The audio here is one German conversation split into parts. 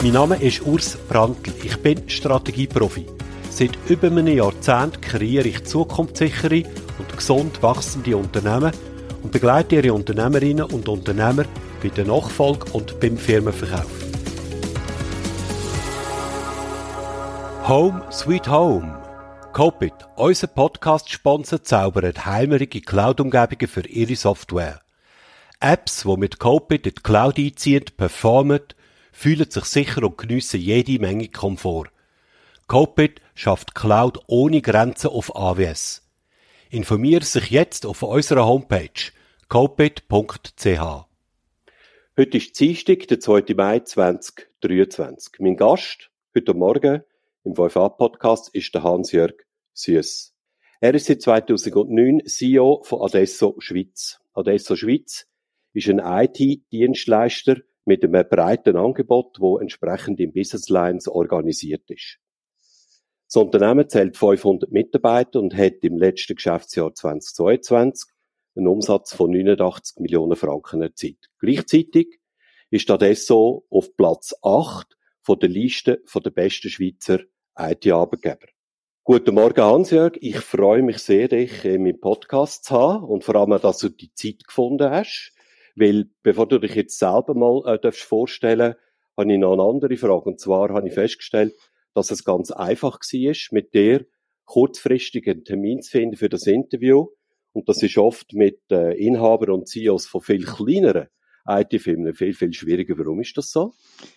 Mein Name ist Urs Brandl. Ich bin Strategieprofi. Seit über einem Jahrzehnt kreiere ich zukunftssichere und gesund wachsende Unternehmen und begleite ihre Unternehmerinnen und Unternehmer bei der Nachfolge und beim Firmenverkauf. Home Sweet Home. Copit, unser Podcast-Sponsor, zaubert heimerige Cloud-Umgebungen für ihre Software. Apps, die mit Copit in die Cloud einziehen, performen, fühlen sich sicher und geniessen jede Menge Komfort. Copit schafft Cloud ohne Grenzen auf AWS. Informiere sich jetzt auf unserer Homepage copit.ch. Heute ist Dienstag, der 2. Mai 2023. Mein Gast heute Morgen im 5a-Podcast ist der Hans-Jörg Süß. Er ist seit 2009 CEO von Adesso Schweiz. Adesso Schweiz ist ein IT-Dienstleister mit einem breiten Angebot, wo entsprechend in Business Lines organisiert ist. Das Unternehmen zählt 500 Mitarbeiter und hat im letzten Geschäftsjahr 2022 einen Umsatz von 89 Millionen Franken erzielt. Gleichzeitig ist Adesso auf Platz 8 von der Liste der besten Schweizer IT-Arbeitgeber. Guten Morgen, Hans-Jörg. Ich freue mich sehr, dich in meinem Podcast zu haben und vor allem, dass du die Zeit gefunden hast. Weil, bevor du dich jetzt selber mal äh, darfst vorstellen habe ich noch eine andere Frage. Und zwar habe ich festgestellt, dass es ganz einfach war, mit dir kurzfristig einen Termin zu finden für das Interview. Und das ist oft mit äh, Inhabern und CEOs von viel kleineren IT-Firmen viel, viel schwieriger. Warum ist das so?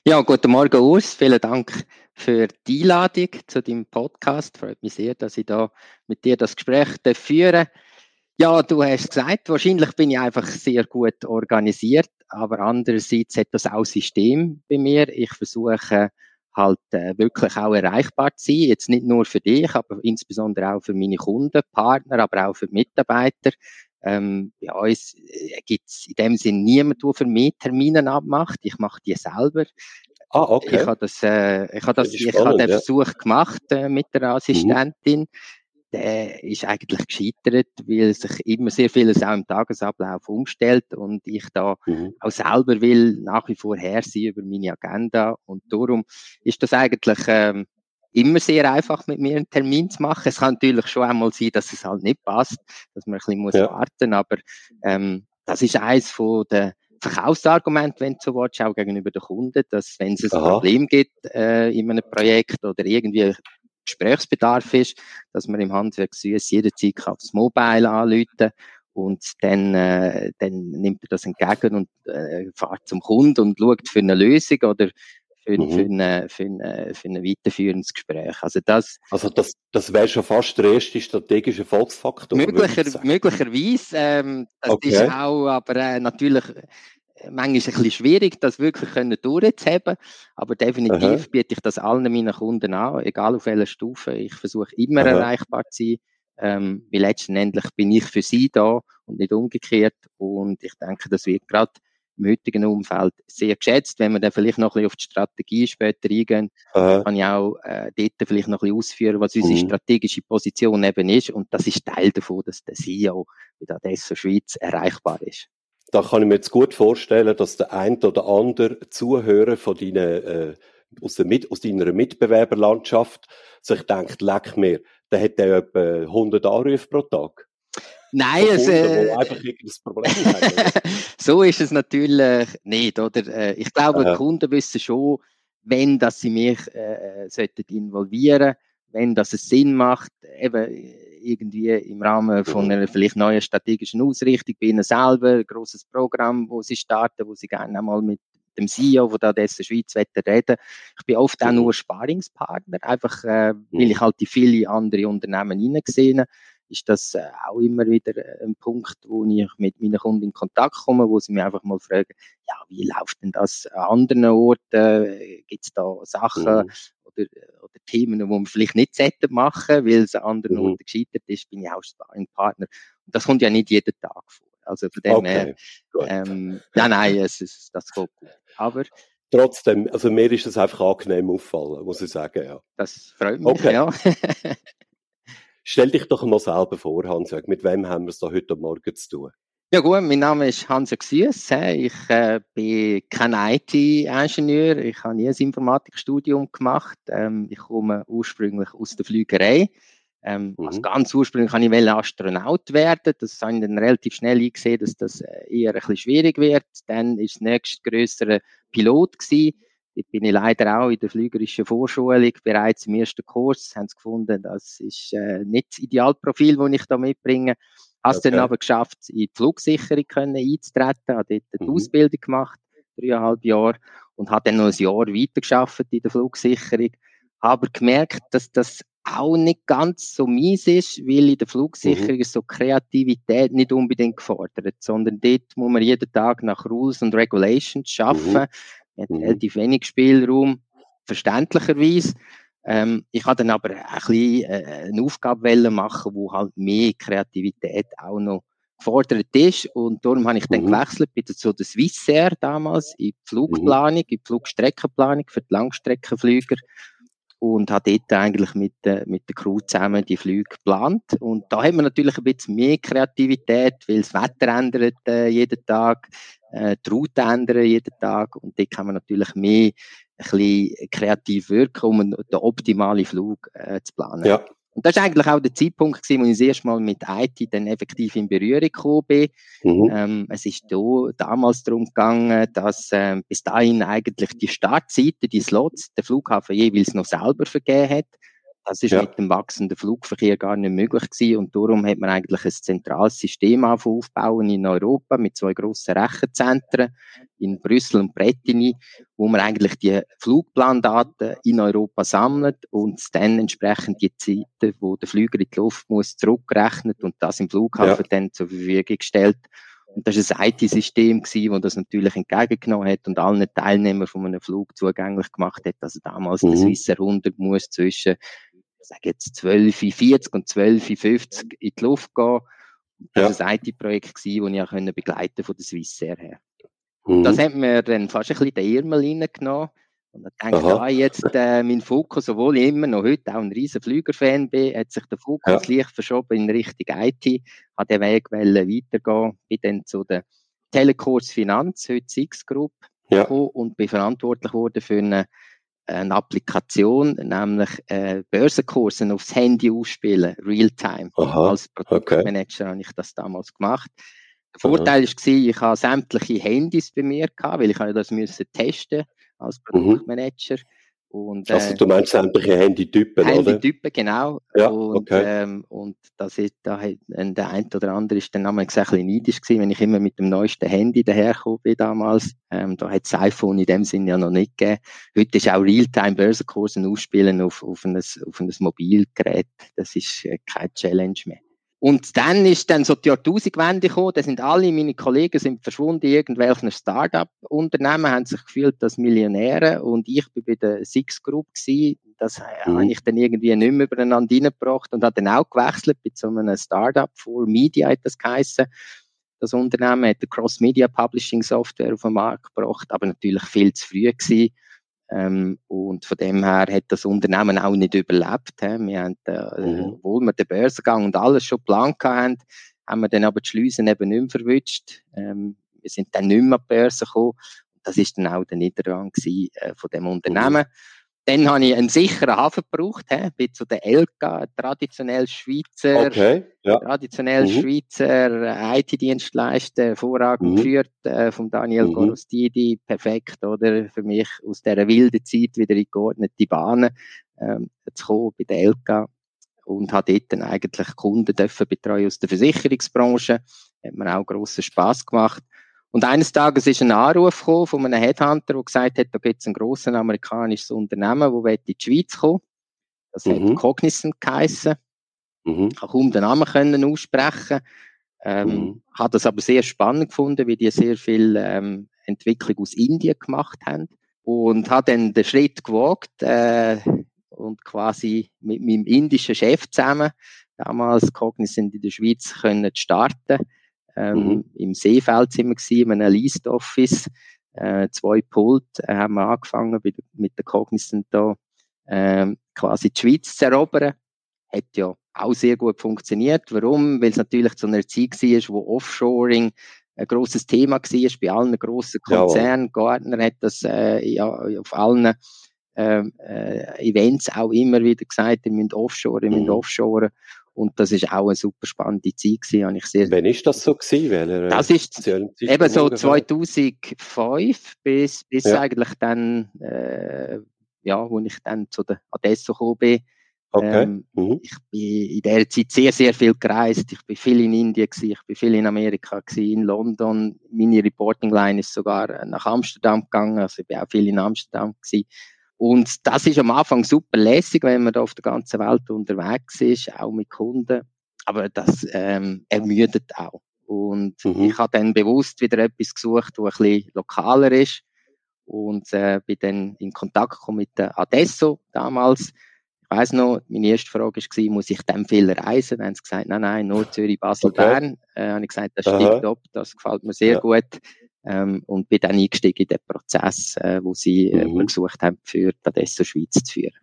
Ja, guten Morgen, Urs. Vielen Dank für die Einladung zu deinem Podcast. Freut mich sehr, dass ich da mit dir das Gespräch führen Ja, du hast gesagt, wahrscheinlich bin ich einfach sehr gut organisiert, aber andererseits hat das auch System bei mir. Ich versuche halt äh, wirklich auch erreichbar zu sein. Jetzt nicht nur für dich, aber insbesondere auch für meine Kunden, Partner, aber auch für die Mitarbeiter. Ähm, bei uns äh, gibt es in dem Sinn niemanden, der für mich Termine abmacht. Ich mache die selber. Ah, okay. Ich habe das, äh, ich habe das, ich habe den ja. Versuch gemacht äh, mit der mhm. Assistentin. Mhm. Der ist eigentlich gescheitert, weil sich immer sehr vieles auch im Tagesablauf umstellt und ich da mhm. auch selber will nach wie vor her sein über meine Agenda und darum ist das eigentlich ähm, immer sehr einfach mit mir einen Termin zu machen. Es kann natürlich schon einmal sein, dass es halt nicht passt, dass man ein bisschen muss ja. warten, aber ähm, das ist eins von den Verkaufsargumenten, wenn du so willst, auch gegenüber den Kunden, dass wenn es ein Aha. Problem gibt äh, in einem Projekt oder irgendwie Gesprächsbedarf ist, dass man im Handwerk süß jederzeit aufs Mobile anrufen und dann, äh, dann nimmt er das entgegen und äh, fährt zum Kunden und schaut für eine Lösung oder für, mhm. für, eine, für, eine, für ein weiterführendes Gespräch. Also das, also das, das wäre schon fast der erste strategische Erfolgsfaktor. Möglicher, möglicherweise. Ähm, das okay. ist auch, aber äh, natürlich manchmal ein bisschen schwierig, das wirklich können durchzuheben. Aber definitiv Aha. biete ich das allen meinen Kunden an, egal auf welcher Stufe. Ich versuche immer Aha. erreichbar zu sein. Ähm, weil letztendlich bin ich für sie da und nicht umgekehrt. Und ich denke, das wird gerade im heutigen Umfeld sehr geschätzt. Wenn wir dann vielleicht noch ein bisschen auf die Strategie später eingehen, Aha. kann ich auch äh, dort vielleicht noch ein bisschen ausführen, was unsere mhm. strategische Position eben ist. Und das ist Teil davon, dass der CEO der Adesso Schweiz erreichbar ist. Da kann ich mir jetzt gut vorstellen, dass der ein oder andere Zuhörer von deinen, äh, aus, der Mit aus deiner Mitbewerberlandschaft sich denkt, leck mir, der hat ja etwa 100 Anrufe pro Tag. Nein, es, äh, Problem so ist es natürlich nicht, oder? Äh, ich glaube, die Kunden wissen schon, wenn dass sie mich äh, sollten involvieren, wenn das es Sinn macht, eben irgendwie im Rahmen von mhm. einer vielleicht neuen strategischen Ausrichtung bei ihnen selber, ein grosses Programm, wo sie starten, wo sie gerne einmal mit dem CEO, der da dessen Schweiz reden Ich bin oft auch mhm. nur Sparingspartner, einfach äh, weil ich halt die viele andere Unternehmen hineingesehen ist das äh, auch immer wieder äh, ein Punkt, wo ich mit meinen Kunden in Kontakt komme, wo sie mich einfach mal fragen, ja, wie läuft denn das an anderen Orten? Gibt es da Sachen mhm. Oder, oder Themen, die man vielleicht nicht machen weil es an anderen mhm. Orten gescheitert ist, bin ich auch Sparringpartner. Und das kommt ja nicht jeden Tag vor. Also von dem okay, her, ähm, nein, nein, es ist, das geht gut. Aber Trotzdem, also mir ist das einfach angenehm auffallen, muss ich sagen, ja. Das freut mich, okay. ja. Stell dich doch mal selber vor, Hans, mit wem haben wir es da heute Morgen zu tun? Ja gut, mein Name ist Hans Xies. Ich äh, bin kein IT-Ingenieur. Ich habe nie ein Informatikstudium gemacht. Ähm, ich komme ursprünglich aus der Flügerei. Ähm, mhm. Also ganz ursprünglich kann ich Astronaut werden. Das habe ich dann relativ schnell eingesehen, dass das äh, eher ein bisschen schwierig wird. Dann ist das nächste größere Pilot gewesen. Dort bin ich leider auch in der flügerischen Vorschulung bereits im ersten Kurs. Haben sie gefunden, das ist äh, nicht das Idealprofil, das ich da mitbringe. Hast okay. dann aber geschafft, in die Flugsicherung können einzutreten, habe dort eine mhm. Ausbildung gemacht, dreieinhalb Jahre, und habe dann noch ein Jahr weitergeschafft in der Flugsicherung. Habe gemerkt, dass das auch nicht ganz so mies ist, weil in der Flugsicherung mhm. ist so Kreativität nicht unbedingt gefordert, sondern dort muss man jeden Tag nach Rules und Regulations arbeiten. Mhm. Man hat mhm. relativ wenig Spielraum, verständlicherweise. Ähm, ich habe dann aber ein bisschen äh, eine Aufgabe machen, wo halt mehr Kreativität auch noch gefordert ist. Und darum habe ich dann mhm. gewechselt, bin zu der Swissair damals in die Flugplanung, mhm. in die Flugstreckenplanung für die Langstreckenflüger und habe dort eigentlich mit, äh, mit der Crew zusammen die Flüge geplant. Und da haben wir natürlich ein bisschen mehr Kreativität, weil das Wetter ändert äh, jeden Tag, äh, die Route ändern jeden Tag und dort kann man natürlich mehr bisschen kreativ wirken, um den optimalen Flug äh, zu planen. Ja. Und das ist eigentlich auch der Zeitpunkt gewesen, wo ich das erste Mal mit IT dann effektiv in Berührung gekommen bin. Mhm. Ähm, es ist da damals darum gegangen, dass ähm, bis dahin eigentlich die Startzeiten, die Slots, der Flughafen jeweils noch selber vergeben hat. Das ist ja. mit dem wachsenden Flugverkehr gar nicht möglich gewesen und darum hat man eigentlich ein zentrales System aufbauen in Europa mit zwei grossen Rechenzentren in Brüssel und Bretigny, wo man eigentlich die Flugplandaten in Europa sammelt und dann entsprechend die Zeiten, wo der Flüger in die Luft muss, zurückrechnet und das im Flughafen ja. dann zur Verfügung stellt. Und das ist ein IT-System gewesen, das das natürlich entgegengenommen hat und allen Teilnehmern von einem Flug zugänglich gemacht hat. Also damals mhm. der Swiss 100 muss zwischen sage jetzt 12,40 und 12,50 in die Luft gehen. Das war ja. ein IT-Projekt, das ich auch begleiten von der Swissair her. Mhm. Das hat mir dann fast ein bisschen den Ärmel reingenommen. Und dann denke ich, ah, jetzt äh, mein Fokus, obwohl ich immer noch heute auch ein riesen Flügerfan bin, hat sich der Fokus ja. leicht verschoben in Richtung IT, hat den Weg weitergehen, bin dann zu der Telekurs Finanz, heute Six Group, ja. und bin verantwortlich worden für eine eine Applikation, nämlich äh, Börsenkursen aufs Handy ausspielen, Realtime. Als Produktmanager okay. habe ich das damals gemacht. Der Vorteil war, ich habe sämtliche Handys bei mir gehabt, weil ich das müssen testen als mhm. Produktmanager. Mhm. Und, also äh, du meinst sämtliche Handytypen, Handytypen, oder? Handytypen, genau. Ja, und, okay. ähm, und das ist, da hat, der eine oder andere ist dann einmal ein bisschen neidisch gewesen, wenn ich immer mit dem neuesten Handy dahergekommen bin damals. Ähm, da hat das iPhone in dem Sinne ja noch nicht gegeben. Heute ist auch Realtime-Börsenkursen ausspielen auf, auf, ein, auf ein Mobilgerät. Das ist äh, keine Challenge mehr. Und dann ist dann so die Jahrtausendwende gekommen, da sind alle meine Kollegen sind verschwunden in irgendwelchen Start-up-Unternehmen, haben sich gefühlt als Millionäre und ich bin bei der Six Group gewesen. Das mhm. habe ich dann irgendwie nicht mehr übereinander reingebracht und habe dann auch gewechselt bei so einem Start-up, for Media hat das geheissen. Das Unternehmen hat eine Cross-Media Publishing Software auf den Markt gebracht, aber natürlich viel zu früh gewesen. Ähm, und von dem her hat das Unternehmen auch nicht überlebt. He. Wir haben, äh, mhm. obwohl wir den Börsengang und alles schon geplant haben, haben wir dann aber die Schleusen eben nicht mehr verwünscht. Ähm, wir sind dann nicht mehr an die Börse gekommen. Das ist dann auch der Niedergang gewesen, äh, von dem Unternehmen. Mhm. Dann habe ich einen sicheren Hafen gebraucht, he, bin zu der Elka, traditionell Schweizer, okay, ja. traditionell mhm. Schweizer IT-Dienstleister, hervorragend mhm. geführt, äh, von Daniel mhm. Gorostidi, perfekt, oder, für mich aus dieser wilden Zeit wieder in geordnete Bahnen, ähm, zu kommen bei der Elka und habe dort dann eigentlich Kunden dürfen betreuen aus der Versicherungsbranche, hat mir auch grossen Spass gemacht. Und eines Tages ist ein Anruf gekommen von einem Headhunter, der gesagt hat, da gibt es ein grosses amerikanisches Unternehmen, das in die Schweiz kommen Das mhm. hat Cognizant geheissen. Mhm. Ich kaum den Namen können aussprechen. Ähm, mhm. Hat das aber sehr spannend gefunden, wie die sehr viel ähm, Entwicklung aus Indien gemacht haben. und habe dann den Schritt gewagt äh, und quasi mit meinem indischen Chef zusammen damals Cognizant in der Schweiz können starten. Ähm, mhm. Im Seefeld sind wir gewesen, in einem Leased Office, äh, zwei Pult, äh, haben wir angefangen mit, mit der Cognizant da äh, quasi die Schweiz zu erobern. Hat ja auch sehr gut funktioniert. Warum? Weil es natürlich zu einer Zeit war, wo Offshoring ein großes Thema war bei allen grossen Konzernen. Ja. Gartner hat das äh, ja, auf allen äh, äh, Events auch immer wieder gesagt, ihr müsst offshore, ihr müsst mhm. offshore. Und das ist auch eine super spannende Zeit gewesen. Ich sehr Wann ist das so gewesen? Welcher, das ist eben so 2005 bis, bis ja. eigentlich dann, äh, ja, wo ich dann zu der Adesso gekommen bin. Okay. Ähm, mhm. Ich bin in der Zeit sehr, sehr viel gereist. Ich bin viel in Indien gewesen, ich bin viel in Amerika gewesen, in London. Meine Reporting Line ist sogar nach Amsterdam gegangen, also ich bin auch viel in Amsterdam gewesen. Und das ist am Anfang super lässig, wenn man da auf der ganzen Welt unterwegs ist, auch mit Kunden. Aber das ähm, ermüdet auch. Und mhm. ich habe dann bewusst wieder etwas gesucht, wo ein bisschen lokaler ist. Und äh, bin dann in Kontakt gekommen mit der Adesso damals. Ich weiss noch, meine erste Frage war, muss ich dem viel reisen? Dann haben sie gesagt, nein, nein, nur Zürich, Basel, okay. Bern. Äh, habe ich gesagt, das stimmt ab, das gefällt mir sehr ja. gut ähm, und bin dann eingestiegen in den Prozess, äh, wo sie äh, mhm. gesucht haben, für Tadesso Schweiz zu führen.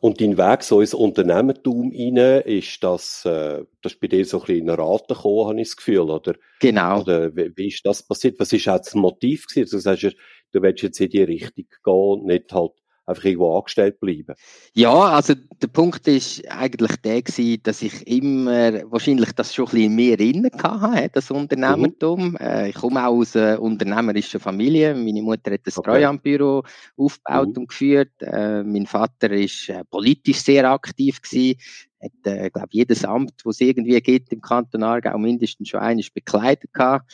Und dein Weg so ins Unternehmertum rein, ist das, äh, das ist bei dir so ein bisschen in Raten gekommen, habe ich das Gefühl, oder? Genau. Oder wie, wie ist das passiert? Was ist auch das Motiv gewesen? Du sagst, du willst jetzt in die Richtung gehen, nicht halt einfach irgendwo angestellt bleiben? Ja, also der Punkt ist eigentlich der gewesen, dass ich immer wahrscheinlich das schon ein bisschen mehr innen hatte, das Unternehmertum. Mhm. Äh, ich komme auch aus einer unternehmerischen Familie. Meine Mutter hat das okay. Treuhandbüro aufgebaut mhm. und geführt. Äh, mein Vater ist äh, politisch sehr aktiv gewesen hat, äh, glaube jedes Amt, wo es irgendwie gibt im Kanton Aargau, mindestens schon eines bekleidet gehabt.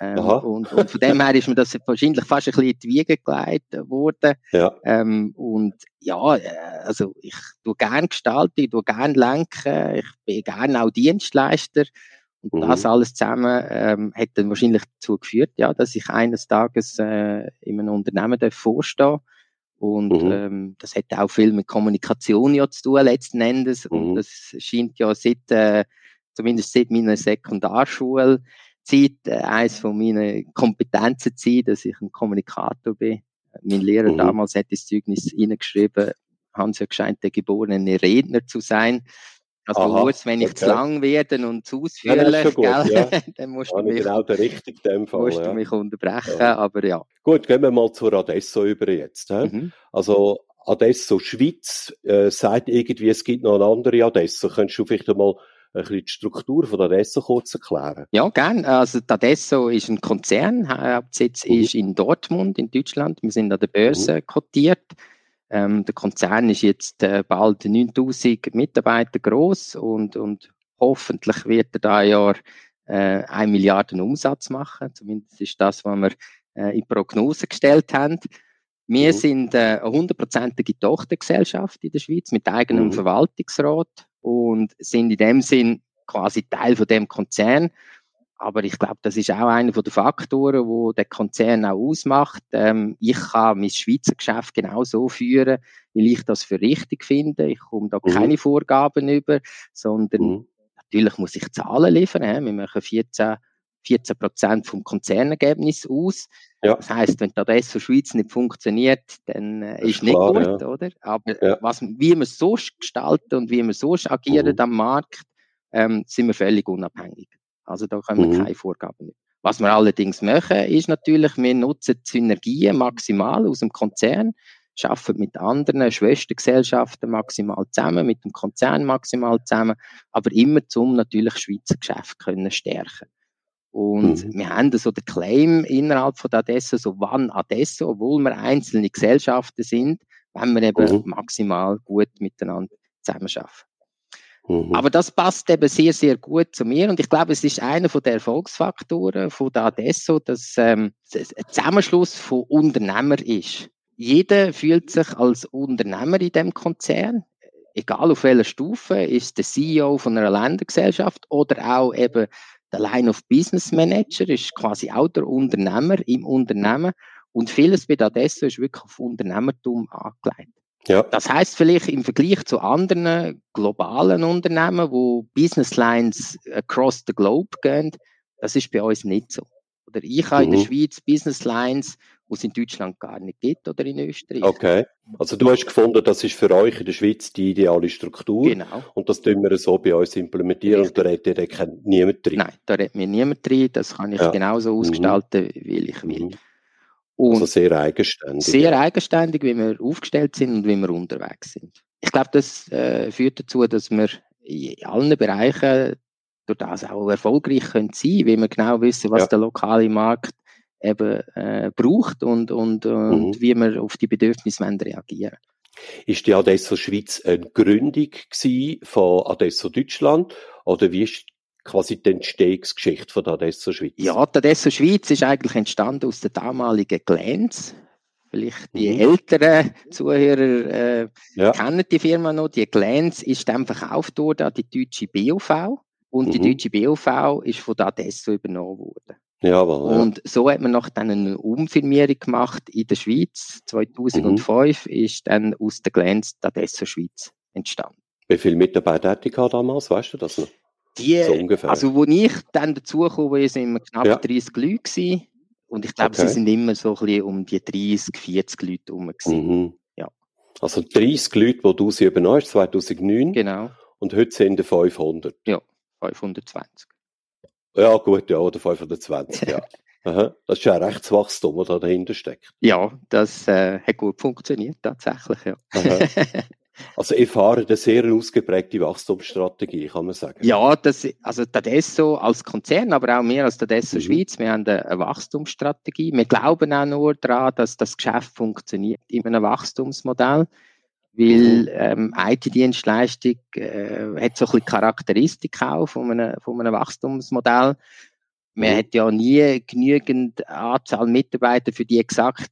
Ähm, und, und, von dem her ist mir das wahrscheinlich fast ein bisschen in die Wiege gelegt worden. Ja. Ähm, und ja, äh, also ich tue gerne gestalten, ich tue gerne lenken, ich bin gerne auch Dienstleister. Und mhm. das alles zusammen ähm, hat dann wahrscheinlich dazu geführt, ja, dass ich eines Tages äh, in einem Unternehmen vorstehen und mhm. ähm, das hat auch viel mit Kommunikation ja zu tun letzten Endes. Mhm. Und das scheint ja seit, äh, zumindest seit meiner Sekundarschule, Zeit äh, eines von meinen Kompetenzen zu sein, dass ich ein Kommunikator bin. Mein Lehrer mhm. damals hat das Zeugnis hineingeschrieben, haben sie ja gescheint, der geborene Redner zu sein. Also Aha, bewusst, wenn ich okay. zu lang werde und zu ausführlich, ja, ja. dann musst, du mich, genau richtig Fall, musst ja. du mich unterbrechen, aber ja. Gut, gehen wir mal zur Adesso über jetzt. Mhm. Also Adesso Schweiz äh, sagt irgendwie, es gibt noch eine andere Adesso. Könntest du vielleicht einmal ein bisschen die Struktur von Adesso kurz erklären? Ja, gern. Also Adesso ist ein Konzern, Hauptsitz mhm. ist in Dortmund in Deutschland. Wir sind an der Börse mhm. kotiert. Ähm, der Konzern ist jetzt äh, bald 9000 Mitarbeiter groß und, und hoffentlich wird er da Jahr äh, 1 Milliarden Umsatz machen. Zumindest ist das, was wir äh, in Prognose gestellt haben. Wir mhm. sind äh, eine hundertprozentige Tochtergesellschaft in der Schweiz mit eigenem mhm. Verwaltungsrat und sind in dem Sinn quasi Teil von dem Konzern. Aber ich glaube, das ist auch einer der Faktoren, wo der Konzern auch ausmacht. Ähm, ich kann mein Schweizer Geschäft genau so führen, wie ich das für richtig finde. Ich komme da mhm. keine Vorgaben über, sondern mhm. natürlich muss ich Zahlen liefern. Wir machen 14 14 Prozent vom Konzernergebnis aus. Ja. Das heißt, wenn das für Schweiz nicht funktioniert, dann äh, ist, ist nicht klar, gut, ja. oder? Aber ja. was, wie wir so gestalten und wie wir so agieren mhm. am Markt, ähm, sind wir völlig unabhängig. Also da können wir mhm. keine Vorgaben nehmen. Was wir allerdings machen, ist natürlich, wir nutzen die Synergien maximal aus dem Konzern, arbeiten mit anderen Schwestergesellschaften maximal zusammen, mit dem Konzern maximal zusammen, aber immer zum natürlich Schweizer Geschäft können stärken. Und mhm. wir haben so den Claim innerhalb von Adesso, so wann Adesso, obwohl wir einzelne Gesellschaften sind, wenn wir eben mhm. maximal gut miteinander zusammenarbeiten. Mhm. Aber das passt eben sehr, sehr gut zu mir und ich glaube, es ist einer der Erfolgsfaktoren von der Adesso, dass ähm, ein Zusammenschluss von Unternehmern ist. Jeder fühlt sich als Unternehmer in dem Konzern, egal auf welcher Stufe, ist der CEO von einer Ländergesellschaft oder auch eben der Line of Business Manager ist quasi auch der Unternehmer im Unternehmen Und vieles bei Adesso ist wirklich auf Unternehmertum angelegt. Ja. Das heißt vielleicht im Vergleich zu anderen globalen Unternehmen, wo Business Lines across the globe gehen, das ist bei uns nicht so. Oder ich habe mhm. in der mhm. Schweiz Business Lines, es in Deutschland gar nicht gibt oder in Österreich. Okay. Also du hast gefunden, das ist für euch in der Schweiz die ideale Struktur. Genau. Und das tun wir so bei uns implementieren Richtig. und da redet ihr niemand drin. Nein, da redet mir niemand drin. Das kann ich ja. genauso mhm. ausgestalten, mhm. wie ich will. Mhm. Und also sehr eigenständig. Sehr eigenständig, wie wir aufgestellt sind und wie wir unterwegs sind. Ich glaube, das äh, führt dazu, dass wir in allen Bereichen durch das auch erfolgreich können sein, weil wir genau wissen, was ja. der lokale Markt eben äh, braucht und, und, und mhm. wie wir auf die Bedürfnisse reagieren. Ist die Adesso Schweiz eine Gründung von Adesso Deutschland oder wie ist quasi die Entstehungsgeschichte von der Adesso Schweiz? Ja, die Adesso Schweiz ist eigentlich entstanden aus der damaligen Glänz. Vielleicht die mhm. älteren Zuhörer äh, ja. kennen die Firma noch. Die Glänz ist dann verkauft worden an die deutsche BOV und mhm. die deutsche BOV ist von der Adesso übernommen worden. Jawohl, ja. Und so hat man noch dann eine Umfirmierung gemacht in der Schweiz. 2005 mhm. ist dann aus der Glänz die Adesso Schweiz entstanden. Wie viele Mitarbeiter hatte ich damals? Weißt du das noch? Die, so ungefähr. Also, wo ich dann dazugekommen bin, sind wir knapp ja. 30 Leute gewesen. Und ich glaube, okay. sie sind immer so ein bisschen um die 30, 40 Leute herum mhm. Ja. Also 30 Leute, die du sie übernommen hast, 2009. Genau. Und heute sind es 500. Ja, 520. Ja, gut, ja, oder 520, ja. Aha. Das ist ja ein Rechtswachstum, das da dahinter steckt. Ja, das äh, hat gut funktioniert, tatsächlich, ja. Also ihr fahrt eine sehr ausgeprägte Wachstumsstrategie, kann man sagen. Ja, das, also Tadesso als Konzern, aber auch wir als Tadesso mhm. Schweiz, wir haben eine Wachstumsstrategie. Wir glauben auch nur daran, dass das Geschäft funktioniert in einem Wachstumsmodell, weil ähm, IT-Dienstleistung äh, hat so ein bisschen Charakteristik auch von einem, von einem Wachstumsmodell. Man hat ja nie genügend Anzahl Mitarbeiter für die exakt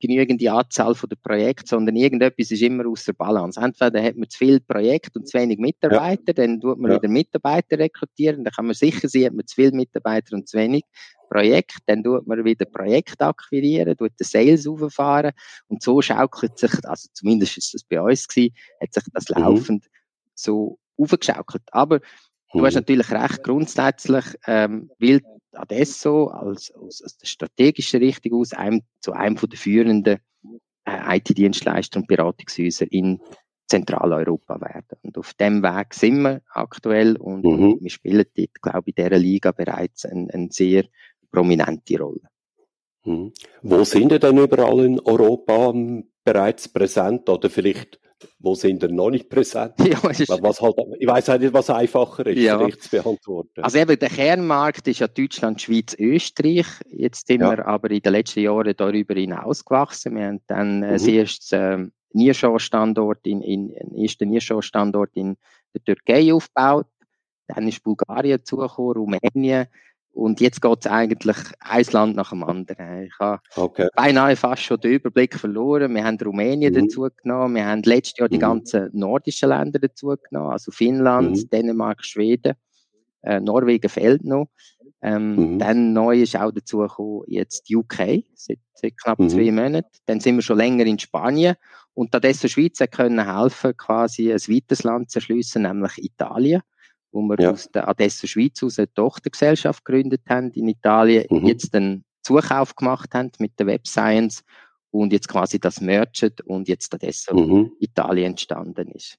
genügende Anzahl von der Projekte, sondern irgendetwas ist immer aus der Balance. Entweder hat man zu viele Projekte und zu wenig Mitarbeiter, ja. dann tut man ja. wieder Mitarbeiter rekrutieren, dann kann man sicher sein, hat man zu viele Mitarbeiter und zu wenig Projekte, dann tut man wieder Projekte akquirieren, tut den Sales auffahren und so schaukelt sich, also zumindest ist das bei uns gewesen, hat sich das mhm. laufend so aufgeschaukelt. Aber du hast mhm. natürlich recht, grundsätzlich, ähm, will Adesso als, aus, aus der strategischen Richtung aus einem, zu einem von der führenden äh, IT-Dienstleister und Beratungshäuser in Zentraleuropa werden. Und auf dem Weg sind wir aktuell und, mhm. wir spielen dort, glaube ich, in dieser Liga bereits eine, eine sehr prominente Rolle. Mhm. Wo sind ihr denn überall in Europa bereits präsent oder vielleicht wo sind denn noch nicht präsent? Ja, was halt, ich weiß halt nicht, was einfacher ist, ja. zu beantworten. Also eben, der Kernmarkt ist ja Deutschland, Schweiz, Österreich. Jetzt sind ja. wir aber in den letzten Jahren darüber hinaus gewachsen. Wir haben dann äh, mhm. das erste äh, Nearshore-Standort in, in, in ersten Nearshore-Standort in der Türkei aufgebaut. Dann ist Bulgarien zugekommen, Rumänien, und jetzt geht es eigentlich ein Land nach dem anderen. Ich habe okay. beinahe fast schon den Überblick verloren. Wir haben Rumänien mhm. dazu genommen. Wir haben letztes Jahr die mhm. ganzen nordischen Länder dazu genommen. Also Finnland, mhm. Dänemark, Schweden. Äh, Norwegen fehlt noch. Ähm, mhm. Dann neu ist auch dazu gekommen, jetzt UK, seit, seit knapp mhm. zwei Monaten. Dann sind wir schon länger in Spanien. Und da dessen Schweiz können helfen, quasi ein weiteres Land zu erschliessen, nämlich Italien wo wir ja. aus der Adesso Schweiz aus eine Tochtergesellschaft gegründet haben in Italien, mhm. jetzt einen Zukauf gemacht haben mit der Web Science und jetzt quasi das merged und jetzt Adesso mhm. Italien entstanden ist.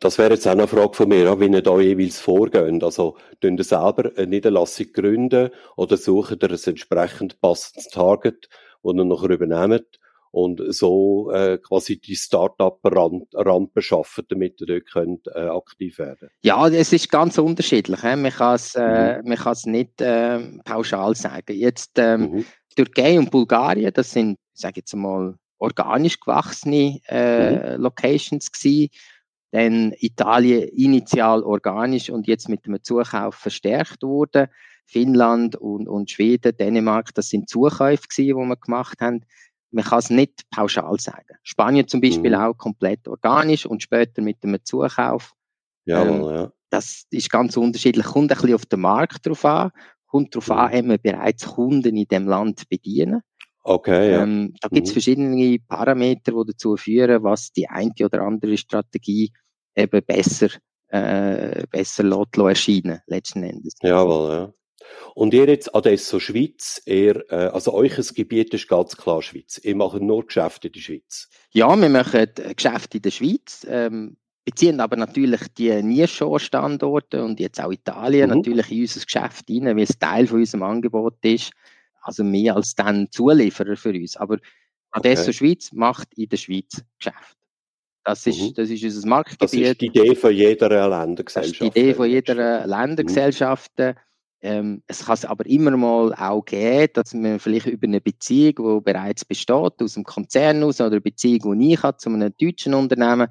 Das wäre jetzt auch eine Frage von mir, wie ihr da jeweils vorgeht. Also, tun ihr selber eine Niederlassung gründen oder suchen ihr ein entsprechend passendes Target, das ihr nachher übernehmt und so äh, quasi die Start-up-Rampe schaffen, damit ihr dort könnt, äh, aktiv werden Ja, es ist ganz unterschiedlich. He? Man kann es äh, mhm. man nicht äh, pauschal sagen. Jetzt ähm, mhm. Türkei und Bulgarien, das sind, ich sage jetzt mal, organisch gewachsene äh, mhm. Locations gewesen. Dann Italien initial organisch und jetzt mit dem Zukauf verstärkt wurde. Finnland und, und Schweden, Dänemark, das sind Zukäufe gewesen, die wir gemacht haben man kann es nicht pauschal sagen. Spanien zum Beispiel mhm. auch komplett organisch und später mit einem Zukauf. Ja, ähm, ja. Das ist ganz unterschiedlich. Kommt ein bisschen auf den Markt drauf an. Kommt darauf mhm. an, haben wir bereits Kunden in dem Land bedienen. Okay, ja. Ähm, da gibt es mhm. verschiedene Parameter, die dazu führen, was die eine oder andere Strategie eben besser, äh, besser lässt, erscheinen, letzten Endes. Jawohl, ja. Und ihr jetzt Adesso Schweiz, ihr, äh, also euch Gebiet ist ganz klar Schweiz. Ihr macht nur Geschäfte in der Schweiz. Ja, wir machen Geschäfte in der Schweiz, ähm, beziehen aber natürlich die Nearshore-Standorte und jetzt auch Italien mhm. natürlich in unser Geschäft rein, weil es Teil von unserem Angebot ist. Also mehr als dann Zulieferer für uns. Aber Adesso okay. Schweiz macht in der Schweiz Geschäft. Das ist, mhm. das ist unser Marktgebiet. Das ist die Idee von jeder Ländergesellschaft. Das ist die Idee von jeder Ländergesellschaft. Mhm. Ähm, es kann es aber immer mal auch geben, dass man vielleicht über eine Beziehung, die bereits besteht, aus dem Konzern aus, oder eine Beziehung, die ich habe zu einem deutschen Unternehmen,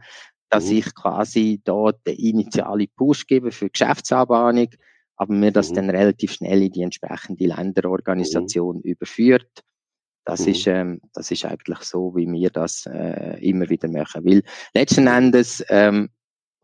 dass mhm. ich quasi dort den initialen Push gebe für Geschäftsanbahnung, aber mir das mhm. dann relativ schnell in die entsprechende Länderorganisation mhm. überführt. Das, mhm. ist, ähm, das ist eigentlich so, wie wir das äh, immer wieder machen. Weil letzten Endes ähm,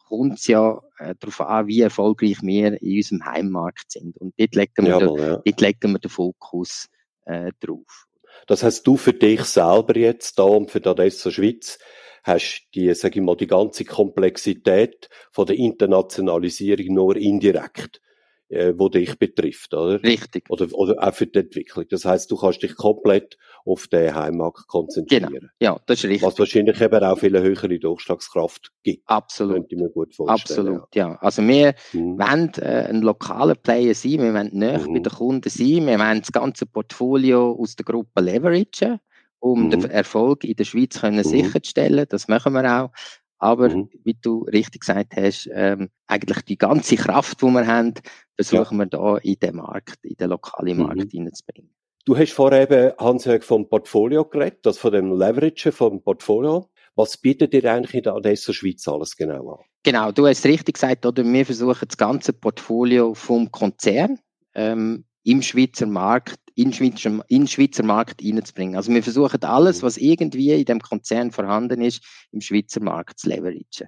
kommt es ja äh, darauf an, wie erfolgreich wir in unserem Heimmarkt sind. Und dort legen wir, Jawohl, den, ja. dort legen wir den Fokus äh, drauf. Das heißt, du für dich selber jetzt da und für die Adesso Schweiz hast die, sag ich mal, die ganze Komplexität von der Internationalisierung nur indirekt äh, wo dich betrifft, oder? Richtig. Oder, oder auch für die Entwicklung. Das heißt, du kannst dich komplett auf den Heimmarkt konzentrieren. Genau. Ja, das ist richtig. Was wahrscheinlich eben auch viel höhere Durchschlagskraft gibt. Absolut. Könnte ich mir gut vorstellen. Absolut, ja. ja. Also wir mhm. wollen äh, ein lokaler Player sein, wir wollen näher mhm. bei den Kunden sein, wir wollen das ganze Portfolio aus der Gruppe leveragen um mhm. den Erfolg in der Schweiz können mhm. sicherzustellen. Das machen wir auch. Aber mhm. wie du richtig gesagt hast, ähm, eigentlich die ganze Kraft, die wir haben, versuchen ja. wir da in den Markt, in den lokalen Markt mhm. hineinzubringen. Du hast vorher eben, Hans-Jörg, vom Portfolio geredet, das von dem Leverage vom Portfolio. Was bietet ihr eigentlich in der Adesso Schweiz alles genau an? Genau, du hast richtig gesagt, oder? Wir versuchen das ganze Portfolio vom Konzern ähm, im Schweizer Markt, in Schweizer, in Schweizer Markt reinzubringen. Also wir versuchen alles, mhm. was irgendwie in dem Konzern vorhanden ist, im Schweizer Markt zu leveragen.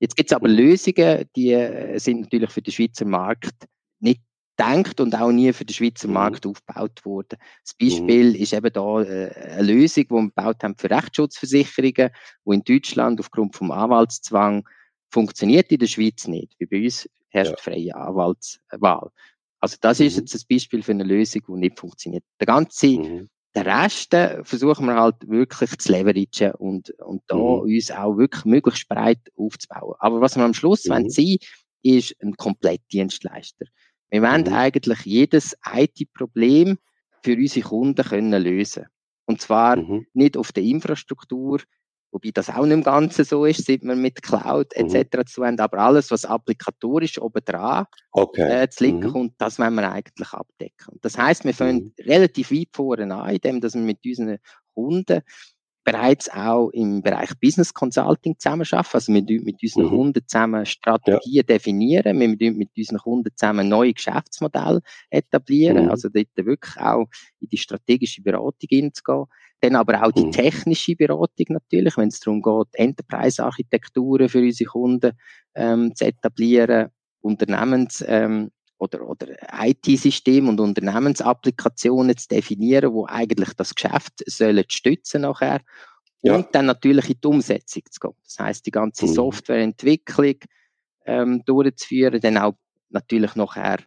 Jetzt gibt es aber mhm. Lösungen, die äh, sind natürlich für den Schweizer Markt nicht denkt und auch nie für den Schweizer mhm. Markt aufgebaut worden. Das Beispiel mhm. ist eben da äh, eine Lösung, die wir gebaut haben für Rechtsschutzversicherungen, wo in Deutschland aufgrund vom Anwaltszwang funktioniert in der Schweiz nicht. Wie bei uns herrscht ja. freie Anwaltswahl. Also das mhm. ist jetzt ein Beispiel für eine Lösung, die nicht funktioniert. Der ganze, mhm. der Rest äh, versuchen wir halt wirklich zu leveragen und, und da mhm. uns auch wirklich möglichst breit aufzubauen. Aber was wir am Schluss mhm. wollen sein, ist ein Komplettdienstleister. Wir wollen mhm. eigentlich jedes IT-Problem für unsere Kunden können lösen. Und zwar mhm. nicht auf der Infrastruktur, wobei das auch nicht im Ganzen so ist, sieht man mit Cloud etc. Mhm. zu haben, aber alles, was applikatorisch obendran okay. äh, zu liegen mhm. kommt, das wollen wir eigentlich abdecken. Das heißt, wir fangen mhm. relativ weit vorne an, indem dass wir mit unseren Kunden bereits auch im Bereich Business Consulting zusammenarbeiten. Also wir mit unseren mhm. Kunden zusammen Strategien ja. definieren, wir mit unseren Kunden zusammen neue Geschäftsmodelle etablieren, mhm. also dort wirklich auch in die strategische Beratung hinzugehen. Dann aber auch die mhm. technische Beratung natürlich, wenn es darum geht, Enterprise-Architekturen für unsere Kunden ähm, zu etablieren, Unternehmens, ähm, oder, oder IT-System und Unternehmensapplikationen zu definieren, wo eigentlich das Geschäft sollen stützen nachher. Ja. Und dann natürlich in die Umsetzung zu gehen. Das heißt, die ganze mhm. Softwareentwicklung ähm, durchzuführen, dann auch natürlich nachher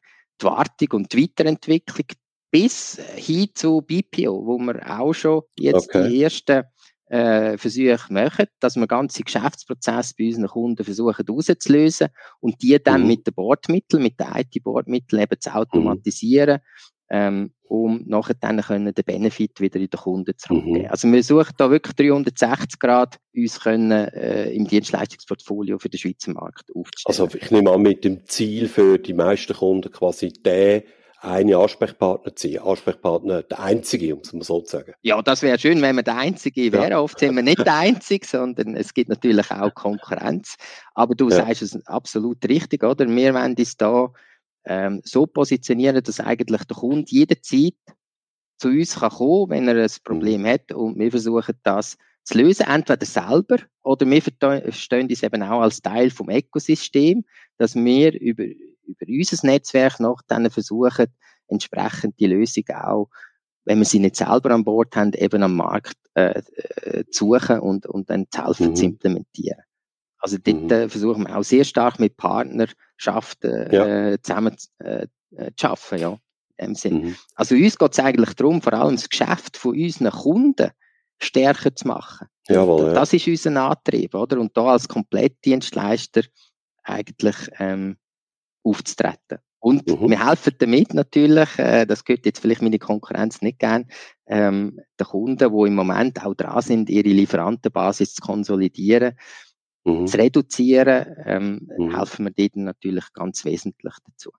die Wartung und die Weiterentwicklung bis hin zu BPO, wo wir auch schon jetzt okay. die ersten äh, Versuche machen, dass wir ganze Geschäftsprozesse bei unseren Kunden versuchen auszulösen und die dann mhm. mit den Bordmitteln, mit den IT-Bordmitteln eben zu mhm. automatisieren, ähm, um nachher dann können den Benefit wieder in den Kunden zurückgeben. Mhm. Also wir suchen da wirklich 360 Grad uns können äh, im Dienstleistungsportfolio für den Schweizer Markt aufzustellen. Also ich nehme an, mit dem Ziel für die meisten Kunden quasi der eine Ansprechpartner zu sein. Ansprechpartner, der Einzige, um es mal so zu sagen. Ja, das wäre schön, wenn wir der Einzige wären. Ja. Oft sind wir nicht der Einzige, sondern es gibt natürlich auch Konkurrenz. Aber du ja. sagst es absolut richtig, oder? Wir wollen uns da ähm, so positionieren, dass eigentlich der Kunde jederzeit zu uns kann kommen, wenn er ein Problem mhm. hat und wir versuchen das zu lösen, entweder selber oder wir verstehen uns eben auch als Teil vom Ökosystem, dass wir über über unser Netzwerk noch dann versuchen, entsprechend die Lösung auch wenn wir sie nicht selber an Bord haben, eben am Markt äh, äh zu suchen und, und dann zu helfen mhm. zu implementieren. Also dort mhm. äh, versuchen wir auch sehr stark mit Partnerschaften äh, ja. zusammen äh, äh, zu arbeiten, ja, in dem Sinn. Mhm. Also uns geht es eigentlich darum, vor allem das Geschäft von unseren Kunden stärker zu machen. Jawohl, ja. Das ist unser Antrieb, oder? Und da als Komplettdienstleister eigentlich ähm, aufzutreten. Und mhm. wir helfen damit natürlich, äh, das gehört jetzt vielleicht meine Konkurrenz nicht gern, ähm, den Kunden, die im Moment auch dran sind, ihre Lieferantenbasis zu konsolidieren, mhm. zu reduzieren, ähm, mhm. helfen wir denen natürlich ganz wesentlich dazu.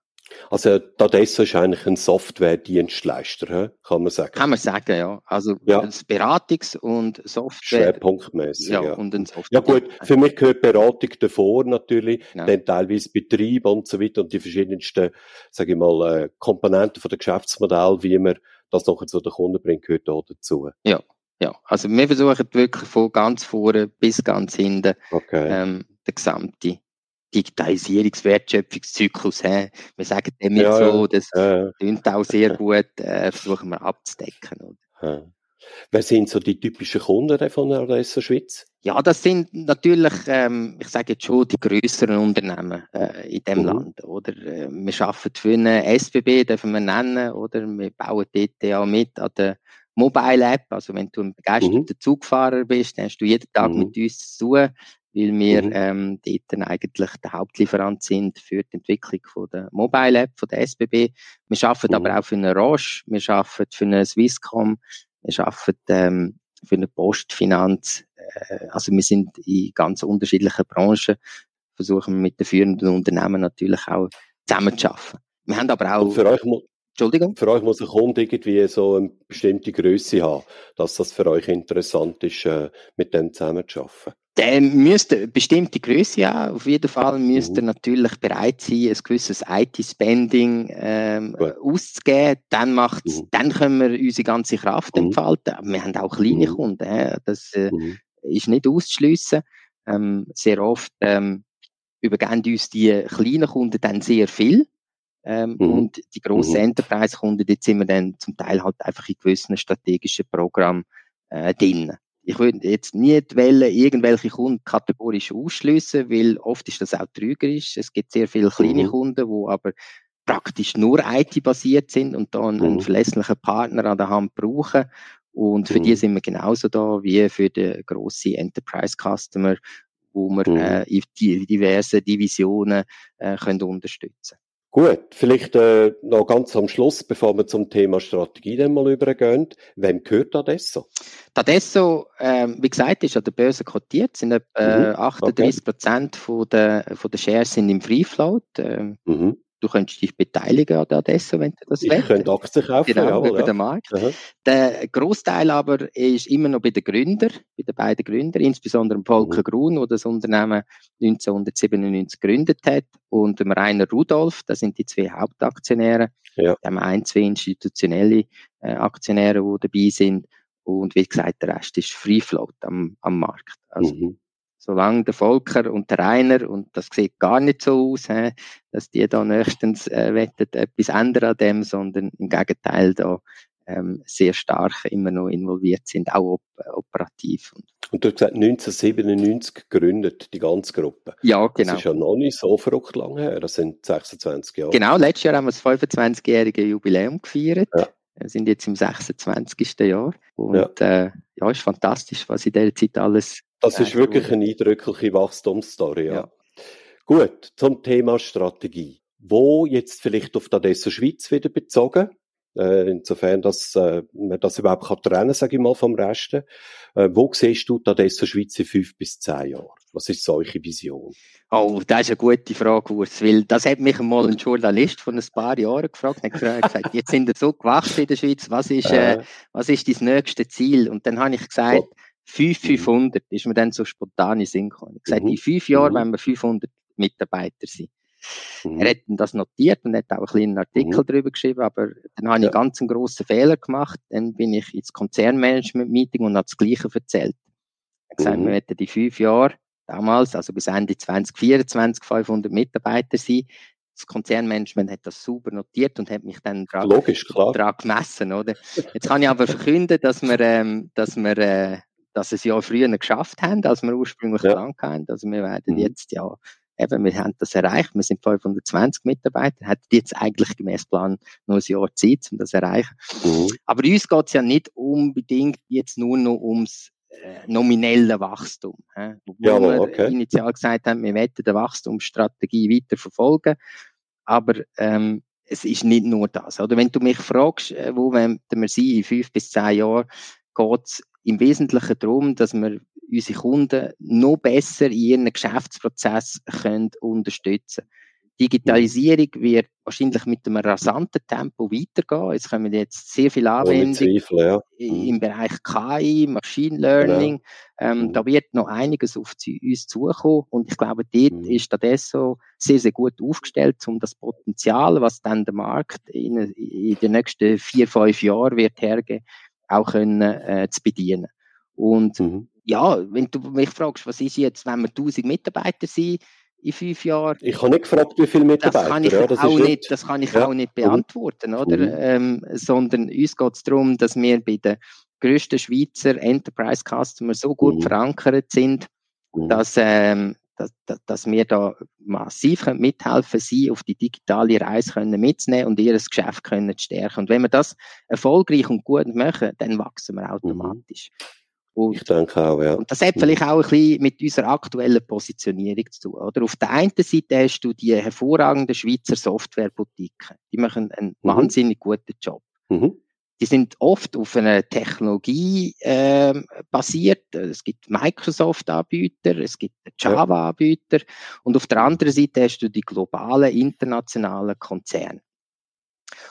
Also Tadesso ist eigentlich ein Software-Dienstleister, kann man sagen. Kann man sagen, ja. Also ja. Beratungs- und Software. Schwerpunktmäßig. Ja, ja. Und ein Software ja gut, für mich gehört Beratung davor natürlich, ja. dann teilweise Betrieb und so weiter und die verschiedensten, sage ich mal, äh, Komponenten von der Geschäftsmodell, wie man das nachher zu den Kunden bringt, gehört auch dazu. Ja. Ja, also wir versuchen wirklich von ganz vorne bis ganz hinten okay. ähm, der gesamte Digitalisierungswertschöpfungszyklus haben. Wir sagen dem ja, so, das ja, klingt auch sehr gut, äh, versuchen wir abzudecken. Ja. Wer sind so die typischen Kunden von der Adesso Schweiz? Ja, das sind natürlich, ähm, ich sage jetzt schon, die größeren Unternehmen äh, in dem mhm. Land. Oder äh, wir arbeiten für eine SBB, dürfen wir nennen, oder wir bauen dort ja mit an der Mobile App. Also wenn du ein begeisterter mhm. Zugfahrer bist, dann hast du jeden Tag mhm. mit uns zu tun weil wir mhm. ähm, dort eigentlich der Hauptlieferant sind für die Entwicklung von der Mobile App von der SBB. Wir arbeiten mhm. aber auch für eine Roche, wir arbeiten für eine Swisscom, wir arbeiten ähm, für eine Postfinanz. Äh, also wir sind in ganz unterschiedlichen Branchen, versuchen mit den führenden Unternehmen natürlich auch zusammenzuarbeiten. Wir haben aber auch... Für euch Entschuldigung? Für euch muss ein Kunde irgendwie so eine bestimmte Größe haben, dass das für euch interessant ist, äh, mit dem zusammenzuarbeiten. Der müsste eine bestimmte Größe haben. Auf jeden Fall müsste mhm. natürlich bereit sein, ein gewisses IT-Spending ähm, auszugeben. Dann macht's, mhm. dann können wir unsere ganze Kraft mhm. entfalten. Aber wir haben auch kleine mhm. Kunden. Äh? Das äh, mhm. ist nicht auszuschliessen. Ähm, sehr oft ähm, übergeben uns die kleinen Kunden dann sehr viel. Ähm, mhm. Und die grossen mhm. Enterprise-Kunden, dort sind wir dann zum Teil halt einfach in gewissen strategischen Programmen äh, drin. Ich würde jetzt nicht wollen, irgendwelche Kunden kategorisch ausschließen, weil oft ist das auch trügerisch. Es gibt sehr viele kleine mhm. Kunden, die aber praktisch nur IT-basiert sind und da einen, mhm. einen verlässlichen Partner an der Hand brauchen. Und für mhm. die sind wir genauso da wie für den grossen Enterprise-Customer, wo wir mhm. äh, in die diverse Divisionen äh, können unterstützen Gut, vielleicht äh, noch ganz am Schluss, bevor wir zum Thema Strategie dann mal übergehen. Wem gehört Adesso? Adesso, äh, wie gesagt, ist an der Börse kotiert, sind etwa mhm, 38 Prozent okay. von der, von der Shares sind im Free Float. Äh, mhm du könntest dich beteiligen an Adesso, wenn du das willst. Ich könnte Aktien kaufen, genau, ja. den Markt. Aha. Der Großteil aber ist immer noch bei den Gründern, bei den beiden Gründern, insbesondere Volker mhm. Grun, der das Unternehmen 1997 gegründet hat, und dem Rainer Rudolf, das sind die zwei Hauptaktionäre. Ja. Wir haben ein, zwei institutionelle äh, Aktionäre, die dabei sind. Und wie gesagt, der Rest ist Free Float am, am Markt. Also, mhm solange der Volker und der Rainer, und das sieht gar nicht so aus, he, dass die da nächstens äh, wettet, etwas ändern an dem, sondern im Gegenteil da ähm, sehr stark immer noch involviert sind, auch op operativ. Und du hast gesagt, 1997 gegründet, die ganze Gruppe. Ja, genau. Das ist ja noch nicht so verrückt lang her, das sind 26 Jahre. Genau, letztes Jahr haben wir das 25-jährige Jubiläum gefeiert. Ja. Wir sind jetzt im 26. Jahr. Und ja, äh, ja ist fantastisch, was in dieser Zeit alles das ist wirklich eine eindrückliche Wachstumsstory, ja. ja. Gut, zum Thema Strategie. Wo jetzt vielleicht auf Adesso Schweiz wieder bezogen? Äh, insofern, dass äh, man das überhaupt kann trennen, sage ich mal, vom Rest. Äh, wo siehst du Adesso Schweiz in fünf bis zehn Jahren? Was ist solche Vision? Oh, das ist eine gute Frage, Urs, weil das hat mich einmal ein Journalist von ein paar Jahren gefragt. Er hat gesagt, jetzt sind wir so gewachsen in der Schweiz, was ist, äh, was ist dein nächste Ziel? Und dann habe ich gesagt, oh 5500 ist mir dann so spontan in Sinn gekommen. Ich gesagt, mhm. in fünf Jahren mhm. wenn wir 500 Mitarbeiter sind. Mhm. Er hat das notiert und hat auch einen kleinen Artikel mhm. darüber geschrieben, aber dann habe ich ja. einen ganz grossen Fehler gemacht. Dann bin ich ins Konzernmanagement-Meeting und habe das Gleiche erzählt. Er hat gesagt, mhm. wir hätten in fünf Jahren damals, also bis Ende 2024, 500 Mitarbeiter sein. das Konzernmanagement hat das super notiert und hat mich dann dran gemessen, oder? Jetzt kann ich aber verkünden, dass wir, ähm, dass wir, äh, dass es ja früher geschafft haben, als wir ursprünglich ja. geplant haben. Also wir werden mhm. jetzt ja eben, wir haben das erreicht, wir sind 520 Mitarbeiter, hätten jetzt eigentlich gemäß Plan noch ein Jahr Zeit, um das zu erreichen. Mhm. Aber uns geht es ja nicht unbedingt jetzt nur noch ums äh, nominelle Wachstum. Äh, wo ja, wir okay. initial gesagt haben, wir wollen die Wachstumsstrategie weiter verfolgen, aber ähm, es ist nicht nur das. Oder wenn du mich fragst, äh, wo werden wir sein in fünf bis zehn Jahren, geht es im Wesentlichen darum, dass wir unsere Kunden noch besser in ihren Geschäftsprozess können unterstützen Digitalisierung wird wahrscheinlich mit einem rasanten Tempo weitergehen. Es kommen jetzt sehr viele Anwendungen ja. mhm. im Bereich KI, Machine Learning. Genau. Ähm, mhm. Da wird noch einiges auf uns zukommen und ich glaube, dort mhm. ist Adesso sehr, sehr gut aufgestellt, um das Potenzial, was dann der Markt in, in den nächsten vier, fünf Jahren wird hergeben, auch können, äh, zu bedienen. Und mhm. ja, wenn du mich fragst, was ist jetzt, wenn wir 1000 Mitarbeiter sind in fünf Jahren? Ich habe nicht gefragt, wie viele Mitarbeiter. Das kann ich, ja, das auch, nicht, das kann ich ja. auch nicht beantworten, mhm. oder? Mhm. Ähm, sondern uns geht es darum, dass wir bei den grössten Schweizer Enterprise Customers so gut mhm. verankert sind, mhm. dass, ähm, dass, dass, wir da massiv mithelfen sie auf die digitale Reise können mitzunehmen und ihr Geschäft können stärken. Und wenn wir das erfolgreich und gut machen, dann wachsen wir mhm. automatisch. Mhm. Und, ich denke auch, ja. Und das hat vielleicht auch ein bisschen mit unserer aktuellen Positionierung zu tun, oder? Auf der einen Seite hast du die hervorragenden Schweizer Softwarebutiken. Die machen einen mhm. wahnsinnig guten Job. Mhm. Die sind oft auf einer Technologie äh, basiert. Es gibt Microsoft-Anbieter, es gibt Java-Anbieter und auf der anderen Seite hast du die globalen internationalen Konzerne.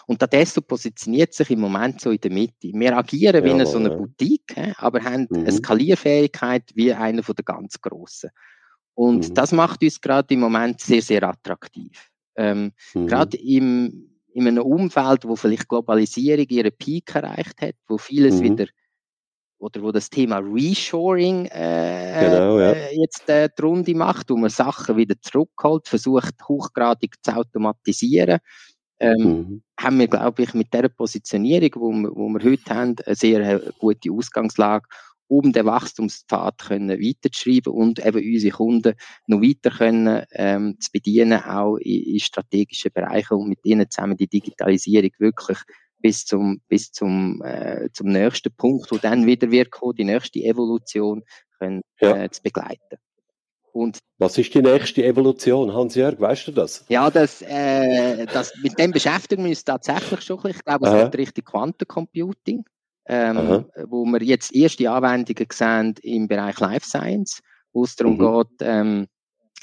Und Adesso positioniert sich im Moment so in der Mitte. Wir agieren wie ja, eine, so eine ja. Boutique, aber haben mhm. eine Skalierfähigkeit wie einer von der ganz Grossen. Und mhm. das macht uns gerade im Moment sehr, sehr attraktiv. Ähm, mhm. Gerade im, in einem Umfeld, wo vielleicht Globalisierung ihren Peak erreicht hat, wo vieles mhm. wieder oder wo das Thema Reshoring äh, genau, ja. äh, jetzt äh, die Runde macht, wo man Sachen wieder zurückholt, versucht hochgradig zu automatisieren ähm, mhm. haben wir, glaube ich, mit der Positionierung, wo wir, wo wir heute haben, eine sehr äh, gute Ausgangslage, um den Wachstumspfad können weiterzuschreiben und eben unsere Kunden noch weiter können, ähm, zu bedienen, auch in, in strategischen Bereichen und mit ihnen zusammen die Digitalisierung wirklich bis zum, bis zum, äh, zum nächsten Punkt, wo dann wieder wird kommen, die nächste Evolution können, ja. äh, zu begleiten. Und Was ist die nächste Evolution, Hans-Jörg, weißt du das? Ja, das, äh, das, mit dem beschäftigen wir uns tatsächlich schon. Ich glaube, es wird Richtung Quantencomputing, ähm, wo wir jetzt erste Anwendungen sehen im Bereich Life Science, wo es darum mhm. geht, ähm,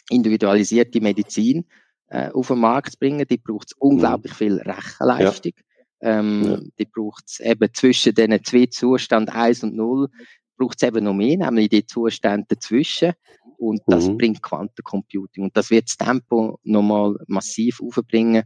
individualisierte Medizin äh, auf den Markt zu bringen. Die braucht es unglaublich mhm. viel Rechenleistung. Ja. Ähm, ja. Die braucht es eben zwischen den zwei Zuständen 1 und 0 braucht es eben noch mehr, nämlich die Zustände dazwischen. Und das mhm. bringt Quantencomputing. Und das wird das Tempo nochmal massiv aufbringen.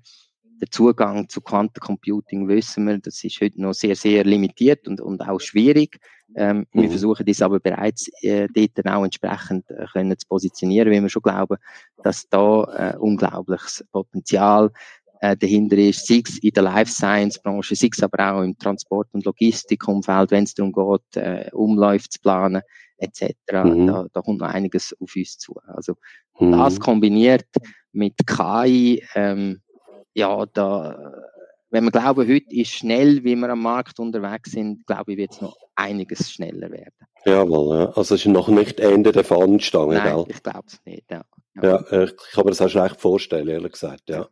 Der Zugang zu Quantencomputing wissen wir, das ist heute noch sehr, sehr limitiert und, und auch schwierig. Ähm, mhm. Wir versuchen das aber bereits äh, dort auch entsprechend äh, können zu positionieren, weil wir schon glauben, dass da äh, unglaubliches Potenzial äh, dahinter ist, sei es in der Life Science Branche, sei es aber auch im Transport- und Logistikumfeld, wenn es darum geht, äh, Umläufe zu planen, etc. Mhm. Da, da kommt noch einiges auf uns zu. Also mhm. das kombiniert mit KI, ähm, ja, da, wenn wir glauben, heute ist schnell, wie wir am Markt unterwegs sind, glaube ich, wird es noch einiges schneller werden. Jawohl, ja. Also es ist noch nicht Ende der Fahnenstange, Nein, gell? ich glaube es nicht, ja. Ja, äh, ich kann mir das auch schlecht vorstellen, ehrlich gesagt, ja.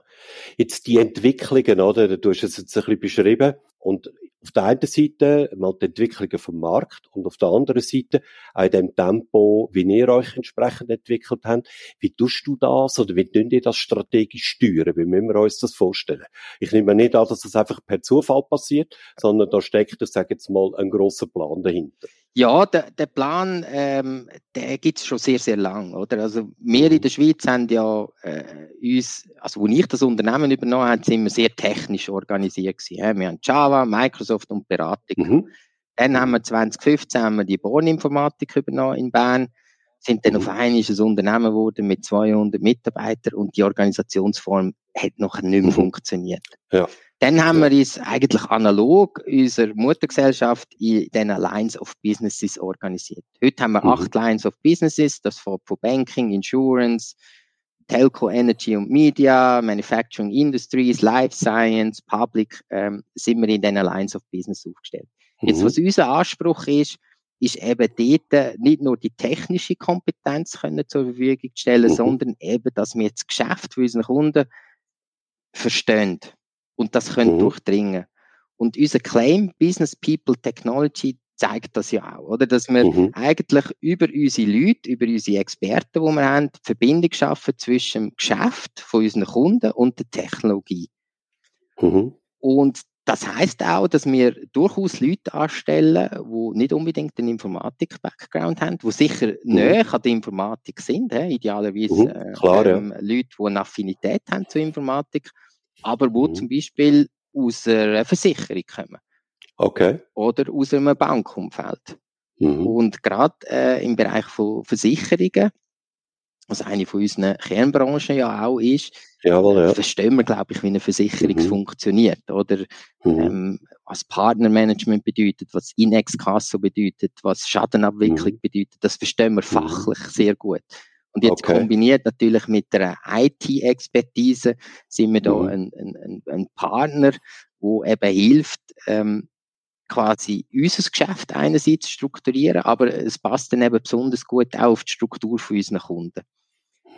Jetzt die Entwicklungen, oder? Du hast es jetzt ein bisschen beschrieben. Und auf der einen Seite mal die Entwicklungen vom Markt und auf der anderen Seite auch in dem Tempo, wie ihr euch entsprechend entwickelt habt. Wie tust du das oder wie tun ihr das strategisch steuern? Wie müssen wir uns das vorstellen? Ich nehme nicht an, dass das einfach per Zufall passiert, sondern da steckt, ich sage jetzt mal, ein grosser Plan dahinter. Ja, der, der Plan, ähm, der gibt's schon sehr, sehr lang, oder? Also wir in der Schweiz haben ja äh, uns, also wo ich das Unternehmen übernommen habe, sind wir sehr technisch organisiert gewesen. Ja? Wir haben Java, Microsoft und Beratung. Mhm. Dann haben wir 2015 haben wir die Borninformatik übernommen in Bern, sind dann auf einmal ein Unternehmen geworden mit 200 Mitarbeitern und die Organisationsform hat noch nicht mehr mhm. funktioniert. Ja. Dann haben wir uns eigentlich analog unserer Muttergesellschaft in den Lines of Businesses organisiert. Heute haben wir mhm. acht Lines of Businesses, das von, von Banking, Insurance, Telco, Energy und Media, Manufacturing Industries, Life Science, Public, ähm, sind wir in den Lines of Business aufgestellt. Mhm. Jetzt, was unser Anspruch ist, ist eben dort nicht nur die technische Kompetenz können zur Verfügung stellen, mhm. sondern eben, dass wir das Geschäft für unsere Kunden verstehen und das können mhm. durchdringen. Und unser Claim Business People Technology zeigt das ja auch, oder? Dass wir mhm. eigentlich über unsere Leute, über unsere Experten, die wir haben, die Verbindung schaffen zwischen dem Geschäft von unseren Kunden und der Technologie. Mhm. Und das heißt auch, dass wir durchaus Leute anstellen, die nicht unbedingt einen Informatik-Background haben, die sicher mhm. näher an der Informatik sind, he? idealerweise mhm, klar, ähm, ja. Leute, die eine Affinität haben zur Informatik, aber wo mhm. zum Beispiel aus einer Versicherung kommen. Okay. Oder aus einem Bankumfeld. Mhm. Und gerade äh, im Bereich von Versicherungen, was eine von unseren Kernbranchen ja auch ist, Jawohl, ja. verstehen wir, glaube ich, wie eine Versicherung Mhm. funktioniert. Oder Mhm. ähm, was Partnermanagement bedeutet, was Inex-Casso bedeutet, was Schadenabwicklung bedeutet, das verstehen wir fachlich sehr gut. Und jetzt Okay. kombiniert natürlich mit der IT-Expertise sind wir da Mhm. ein, ein, ein, ein Partner, wo eben hilft, ähm, quasi unser Geschäft einerseits strukturieren, aber es passt dann eben besonders gut auch auf die Struktur von unseren Kunden.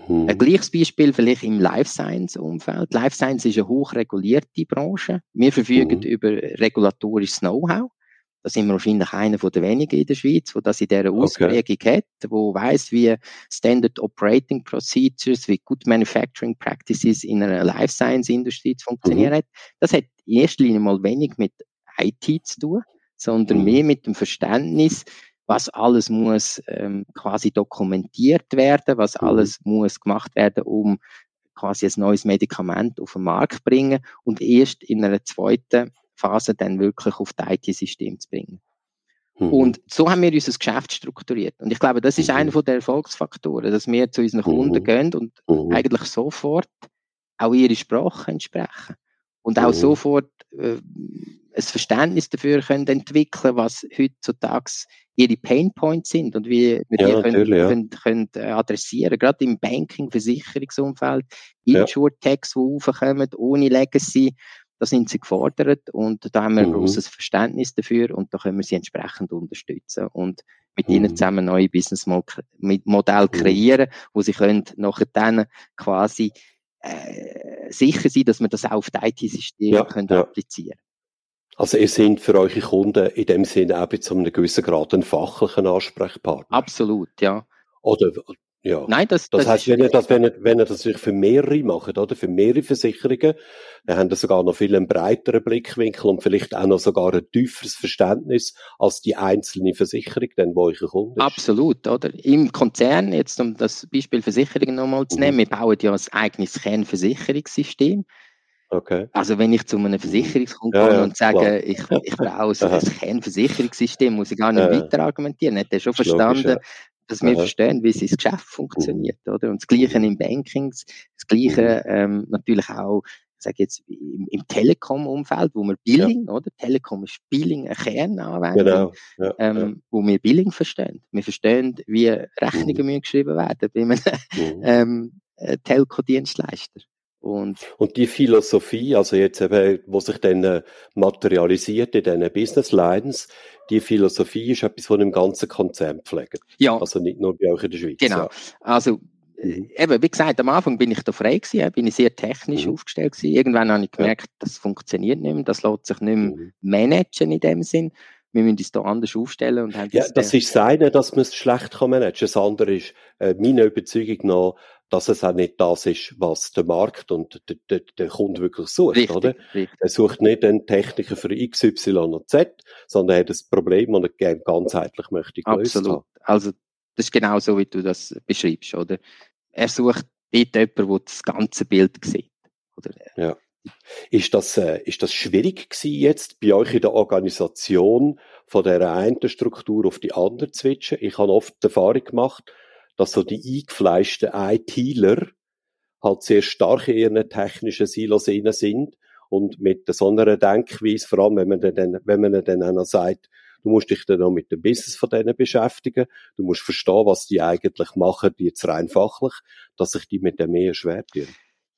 Mhm. Ein gleiches Beispiel vielleicht im Life Science Umfeld. Life Science ist eine hochregulierte Branche. Wir verfügen Mhm. über regulatorisches Know-how. Da sind wir wahrscheinlich einer von den wenigen in der Schweiz, wo das in dieser Ausprägung hat, wo weiß, wie Standard Operating Procedures, wie Good Manufacturing Practices in einer Life Science Industrie zu funktionieren Mhm. hat. Das hat in erster Linie mal wenig mit IT zu tun, sondern Mhm. mehr mit dem Verständnis, was alles muss ähm, quasi dokumentiert werden, was Mhm. alles muss gemacht werden, um quasi ein neues Medikament auf den Markt zu bringen und erst in einer zweiten Phase dann wirklich auf das IT-System zu bringen. Mhm. Und so haben wir unser Geschäft strukturiert. Und ich glaube, das ist Mhm. einer der Erfolgsfaktoren, dass wir zu unseren Kunden Mhm. gehen und eigentlich sofort auch ihre Sprache entsprechen. Und auch Mhm. sofort äh, ein Verständnis dafür können entwickeln, was heutzutage ihre Painpoints sind und wie wir Ja, die können, ja. können, können äh, adressieren. Gerade im Banking, Versicherungsumfeld, Ja. Insure-Tags, die aufkommen, ohne Legacy, da sind sie gefordert und da haben wir ein Mhm. großes Verständnis dafür und da können wir sie entsprechend unterstützen und mit Mhm. ihnen zusammen neue Business-Modelle kreieren, wo sie können nachher dann quasi äh, sicher sein, dass wir das auch auf die IT-Systeme Ja, können ja. applizieren. Also ihr seid für eure Kunden in dem Sinne auch bis zu einem gewissen Grad ein fachlichen Ansprechpartner. Absolut, ja. Oder ja. Nein, das, Das, das heißt, wenn ihr das, wenn ihr, wenn ihr das für mehrere macht, oder? Für mehrere Versicherungen, dann haben ihr sogar noch viel einen breiteren Blickwinkel und vielleicht auch noch sogar ein tieferes Verständnis als die einzelne Versicherung, dann, wo euer Kunde ist. Absolut, oder? Im Konzern, jetzt um das Beispiel Versicherungen nochmal zu Mhm. nehmen, wir bauen ja ein eigenes Kernversicherungssystem. Okay. Also wenn ich zu einem Versicherungskunden Ja, gehe ja, und sage, klar. ich, ich brauche ein, Kernversicherungssystem, muss ich gar nicht Ja. weiter argumentieren. Hat er schon verstanden. Dass wir verstehen, wie sein Geschäft funktioniert, oder? Und das Gleiche Mhm. im Banking, das Gleiche ähm, natürlich auch, ich sage jetzt, im, im Telekom-Umfeld, wo wir Billing, oder? Telekom ist Billing eine Kernanwendung, Genau. Ja, ähm, wo wir Billing verstehen. Wir verstehen, wie Rechnungen müssen geschrieben werden bei einem ja. Mhm. ähm, äh, Telco-Dienstleister. Und Und die Philosophie, also jetzt eben, wo sich dann äh, materialisiert in diesen Business Lines, die Philosophie ist etwas, was im ganzen Konzern pflegt. ja, Also nicht nur bei euch in der Schweiz. Genau. Ja. Also, äh, Mhm. eben, wie gesagt, am Anfang bin ich da frei gewesen, bin ich sehr technisch Mhm. aufgestellt gewesen. Irgendwann habe ich gemerkt, das funktioniert nicht mehr, das lässt sich nicht mehr Mhm. managen in dem Sinn. Wir müssen uns da anders aufstellen und haben Ja, das ist das eine, dass man es schlecht kann managen. Das andere ist, äh, meine Überzeugung nach, dass es auch nicht das ist, was der Markt und der, der, der Kunde wirklich sucht, richtig, oder? richtig. Er sucht nicht einen Techniker für X, Y und Z, sondern er hat ein Problem, das er gerne ganzheitlich möchte gelöst Absolut. haben. Also, das ist genau so, wie du das beschreibst, oder? Er sucht dort jemanden, der das ganze Bild sieht. Oder? Ist das, äh, ist das schwierig gewesen jetzt bei euch in der Organisation von der einen Struktur auf die andere zu switchen? Ich habe oft die Erfahrung gemacht, dass so die eingefleischten ITler halt sehr stark in ihren technischen Silos sind und mit so einer Denkweise, vor allem wenn man dann, wenn man dann auch noch sagt, du musst dich dann auch mit dem Business von denen beschäftigen, du musst verstehen, was die eigentlich machen, jetzt rein fachlich, dass sich die mit dem mehr schwer tun.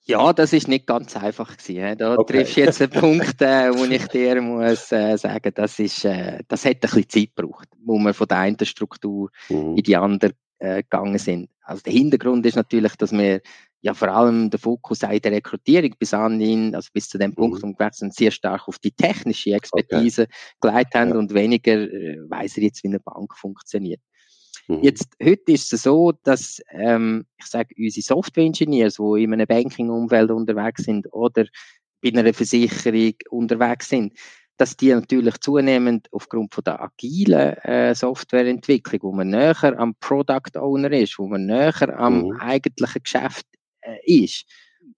Ja, das ist nicht ganz einfach gewesen. Da okay. triffst du jetzt einen Punkt, äh, wo ich dir muss äh, sagen, das ist, äh, das hat ein bisschen Zeit gebraucht, wo wir von der einen Struktur mhm. in die andere äh, gegangen sind. Also der Hintergrund ist natürlich, dass wir ja vor allem der Fokus in der Rekrutierung bis anhin, also bis zu dem Punkt mhm. umgewechselt sehr stark auf die technische Expertise okay. geleitet haben ja. und weniger äh, weiß er jetzt, wie eine Bank funktioniert. Mhm. Jetzt, heute ist es so, dass, ähm, ich sage, unsere Software-Engineers, die in einem Banking-Umfeld unterwegs sind oder bei einer Versicherung unterwegs sind, dass die natürlich zunehmend aufgrund von der agilen äh, Softwareentwicklung, wo man näher am Product Owner ist, wo man näher am mhm. eigentlichen Geschäft äh, ist,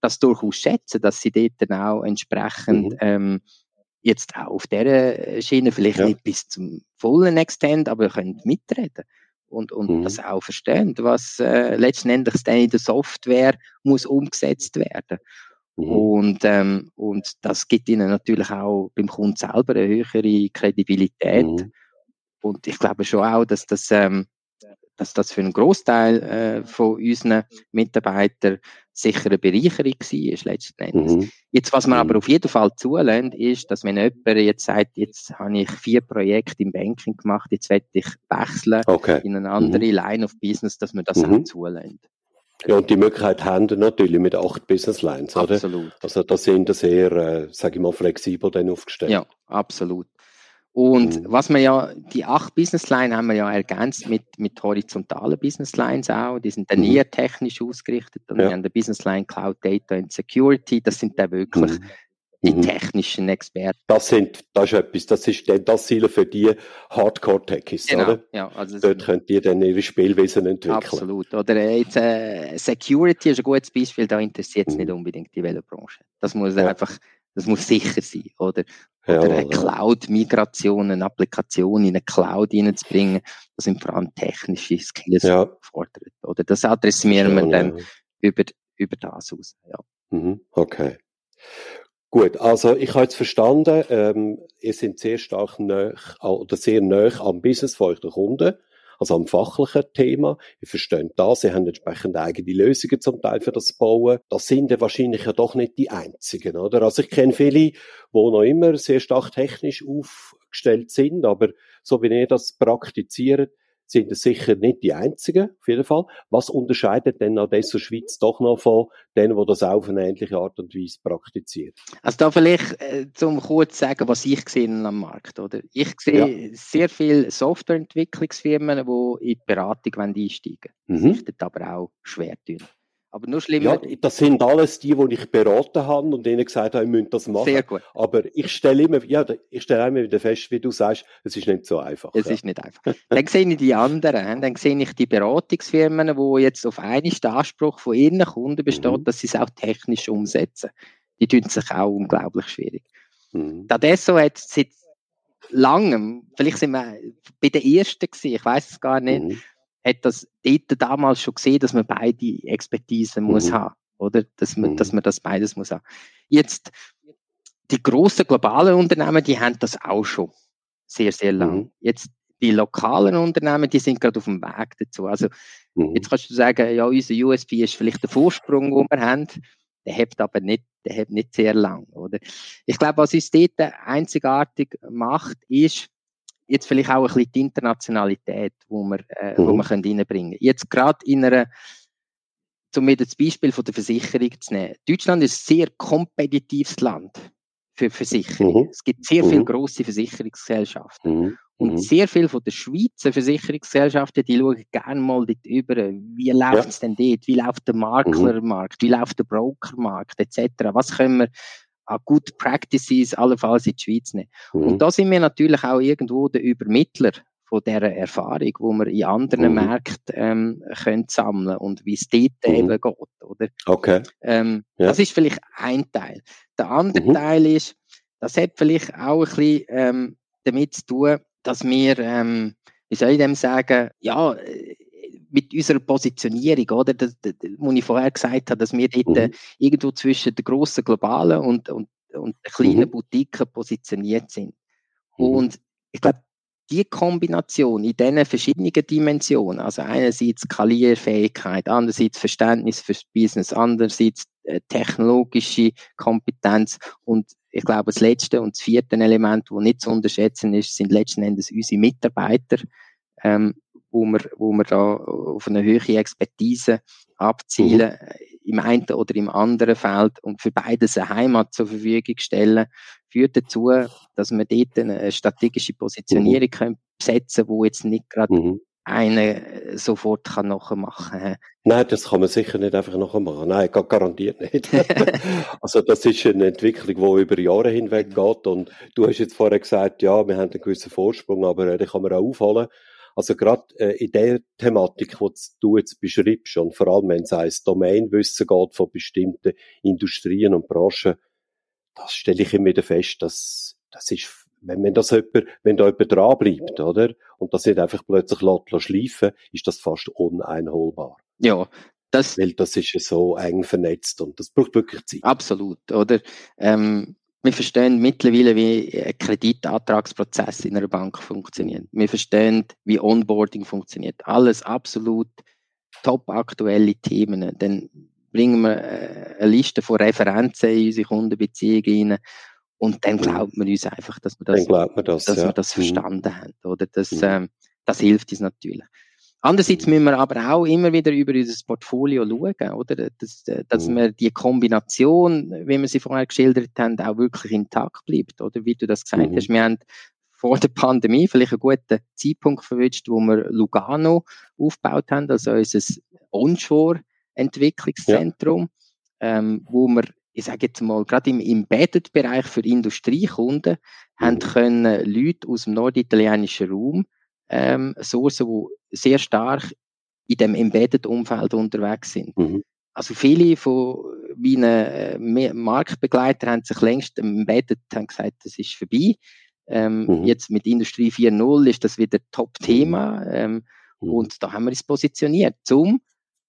das durchaus schätzen, dass sie dort dann auch entsprechend mhm. ähm, jetzt auch auf dieser Schiene vielleicht ja. nicht bis zum vollen Extent, aber können mitreden und, und mhm. das auch verstehen, was äh, letztendlich dann in der Software muss umgesetzt werden. Mhm. Und, ähm, und das gibt ihnen natürlich auch beim Kunden selber eine höhere Kredibilität. Mhm. Und ich glaube schon auch, dass das, ähm, dass das für einen Großteil äh, von unseren Mitarbeitern sicher eine Bereicherung war, letzten Endes. Mhm. Jetzt, was man mhm. aber auf jeden Fall zulässt, ist, dass wenn jemand jetzt sagt, jetzt habe ich vier Projekte im Banking gemacht, jetzt werde ich wechseln okay. in eine andere mhm. Line of Business, dass man das mhm. auch zulässt. Ja, und die Möglichkeit haben natürlich mit acht Business Lines, oder? Absolut. Also da sind sie sehr, äh, sage ich mal, flexibel dann aufgestellt. Ja, absolut. Und mhm. was wir ja, die acht Business Lines haben wir ja ergänzt mit, mit horizontalen Business Lines auch. Die sind dann mhm. eher technisch ausgerichtet. Und ja. wir haben die Business Line Cloud Data and Security. Das sind dann wirklich mhm. Die mhm. technischen Experten. Das sind, das ist etwas, das ist dann das Ziel für die Hardcore-Techies, genau. oder? Ja, also Dort könnt ihr dann ihre Spielwesen entwickeln. Absolut. Oder jetzt, äh, Security ist ein gutes Beispiel, da interessiert es nicht mhm. unbedingt die Velobranche. Das muss ja. einfach, das muss sicher sein, oder? Oder ja, eine Cloud-Migration, eine Applikation in eine Cloud hineinzubringen, das sind vor allem technische Skills ja. gefordert. Oder das adressieren wir dann über, über das aus. Ja. Mhm, okay. Gut, also ich habe jetzt verstanden, ähm, ihr seid sehr stark nah, oder sehr nah am Business von euren Kunden also am fachlichen Thema. Ihr versteht das, sie haben entsprechend eigene Lösungen zum Teil für das Bauen. Das sind ja wahrscheinlich ja doch nicht die einzigen, oder? Also ich kenne viele, die noch immer sehr stark technisch aufgestellt sind, aber so wie ihr das praktiziert, sind es sicher nicht die einzigen, auf jeden Fall. Was unterscheidet denn Adesso Schweiz doch noch von denen, die das auf eine ähnliche Art und Weise praktizieren? Also da vielleicht äh, zum kurz sagen, was ich sehe am Markt, oder? Ich sehe ja. sehr viele Softwareentwicklungsfirmen, die in die Beratung einsteigen wollen. Mhm. Sich aber auch schwer tun. Aber nur schlimmer. Ja, das sind alles die, die ich beraten habe und denen gesagt habe, ich müsst das machen. Sehr gut. Aber ich stelle immer, ja, ich stelle immer wieder fest, wie du sagst, es ist nicht so einfach. Es ja. ist nicht einfach. dann sehe ich die anderen, dann sehe ich die Beratungsfirmen, die jetzt auf einen Anspruch von ihren Kunden besteht, mhm. dass sie es auch technisch umsetzen. Die tun sich auch unglaublich schwierig. Mhm. Dadesso hat seit langem, vielleicht sind wir bei den ersten gewesen, ich weiß es gar nicht, mhm hat das dort damals schon gesehen, dass man beide Expertisen mhm. muss haben, oder? Dass man, mhm. dass man das beides muss haben. Jetzt, die großen globalen Unternehmen, die haben das auch schon sehr, sehr lang. Mhm. Jetzt, die lokalen Unternehmen, die sind gerade auf dem Weg dazu. Also, mhm. jetzt kannst du sagen, ja, unser USB ist vielleicht der Vorsprung, den wir haben. Der hebt aber nicht, der hebt nicht sehr lang, oder? Ich glaube, was uns dort einzigartig macht, ist, jetzt vielleicht auch ein bisschen die Internationalität, wo wir, äh, mhm. wo wir können reinbringen können. Jetzt gerade in einer, zum mir das Beispiel von der Versicherung zu nehmen. Deutschland ist ein sehr kompetitives Land für Versicherungen. Mhm. Es gibt sehr mhm. viele grosse Versicherungsgesellschaften. Mhm. Und mhm. sehr viele von den Schweizer Versicherungsgesellschaften, die schauen gerne mal dort über, wie läuft es ja. denn dort, wie läuft der Maklermarkt, wie läuft der Brokermarkt, etc. Was können wir Good Practices allenfalls in die Schweiz nehmen. Mhm. Und da sind wir natürlich auch irgendwo der Übermittler von dieser Erfahrung, wo wir in anderen mhm. Märkten ähm, können sammeln und wie es dort mhm. eben geht. Oder? Okay. Ähm, ja. Das ist vielleicht ein Teil. Der andere mhm. Teil ist, das hat vielleicht auch ein bisschen ähm, damit zu tun, dass wir, ähm, wie soll ich dem sagen, ja, mit unserer Positionierung, oder? Das, das, wo ich vorher gesagt habe, dass wir dort mhm. irgendwo zwischen der grossen globalen und, und, und der kleinen mhm. Boutique positioniert sind. Mhm. Und ich glaube, die Kombination in diesen verschiedenen Dimensionen, also einerseits Skalierfähigkeit, andererseits Verständnis fürs Business, andererseits äh, technologische Kompetenz und ich glaube, das letzte und das vierte Element, das nicht zu unterschätzen ist, sind letzten Endes unsere Mitarbeiter, ähm, wo wir, wo wir da auf eine höhere Expertise abzielen, mhm. im einen oder im anderen Feld und für beides eine Heimat zur Verfügung stellen, führt dazu, dass wir dort eine strategische Positionierung mhm. können besetzen können, wo jetzt nicht gerade mhm eine sofort kann nachmachen kann. Nein, das kann man sicher nicht einfach nachmachen. Nein, garantiert nicht. also das ist eine Entwicklung, die über Jahre hinweg genau. geht. Und du hast jetzt vorher gesagt, ja, wir haben einen gewissen Vorsprung, aber äh, den kann man auch aufholen. Also gerade äh, in der Thematik, die du jetzt beschreibst, und vor allem wenn es ein Domainwissen geht von bestimmten Industrien und Branchen, das stelle ich immer wieder fest, dass das ist, wenn, wenn das jemand, wenn da jemand dranbleibt, oder? Und das nicht einfach plötzlich lässt, schleifen, ist das fast uneinholbar. Ja, das, Weil das ist ja so eng vernetzt und das braucht wirklich Zeit. Absolut, oder? Ähm, wir verstehen mittlerweile, wie ein Kreditantragsprozess in einer Bank funktioniert. Wir verstehen, wie Onboarding funktioniert. Alles absolut top aktuelle Themen. Dann bringen wir äh, eine Liste von Referenzen in unsere Kundenbeziehungen rein und dann mhm. glaubt man uns einfach, dass wir das, das, dass ja. wir das mhm. verstanden mhm. haben. Oder? Das, mhm. ähm, das hilft uns natürlich. Andererseits müssen wir aber auch immer wieder über unser Portfolio schauen, oder? Dass, äh, dass mhm. wir die Kombination, wie wir sie vorher geschildert haben, auch wirklich intakt bleibt, oder? Wie du das gesagt mhm. hast. Wir haben vor der Pandemie vielleicht einen guten Zeitpunkt verwünscht, wo wir Lugano aufgebaut haben, also unser Onshore-Entwicklungszentrum, ja. ähm, wo wir ich sage jetzt mal, gerade im Embedded-Bereich für Industriekunden, mhm. haben können Leute aus dem norditalienischen Raum ähm, sourcen, die sehr stark in dem Embedded-Umfeld unterwegs sind. Mhm. Also viele von meinen äh, Marktbegleitern haben sich längst Embedded haben gesagt, das ist vorbei. Ähm, mhm. Jetzt mit Industrie 4.0 ist das wieder Top-Thema. Mhm. Ähm, mhm. Und da haben wir uns positioniert, um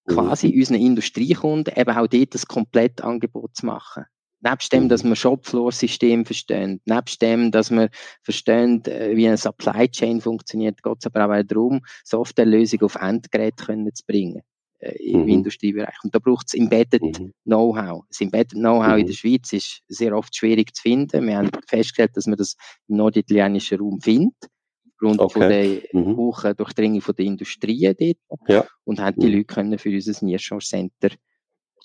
quasi mhm. unseren Industriekunden eben auch dort das komplette Angebot zu machen. Nebst dem, dass wir Shopfloor-System verstehen, nebst dem, dass wir verstehen, äh, wie eine Supply Chain funktioniert, geht es aber auch darum, Softwarelösungen auf Endgeräte können zu bringen äh, im mhm. Industriebereich. Und da braucht es Embedded mhm. Know-how. Das Embedded Know-how mhm. in der Schweiz ist sehr oft schwierig zu finden. Wir haben festgestellt, dass man das im norditalienischen Raum findet aufgrund okay. von der mhm. hohen Durchdringung von der Industrie dort. Ja. Und haben die mhm. Leute können für unser Nearshore Center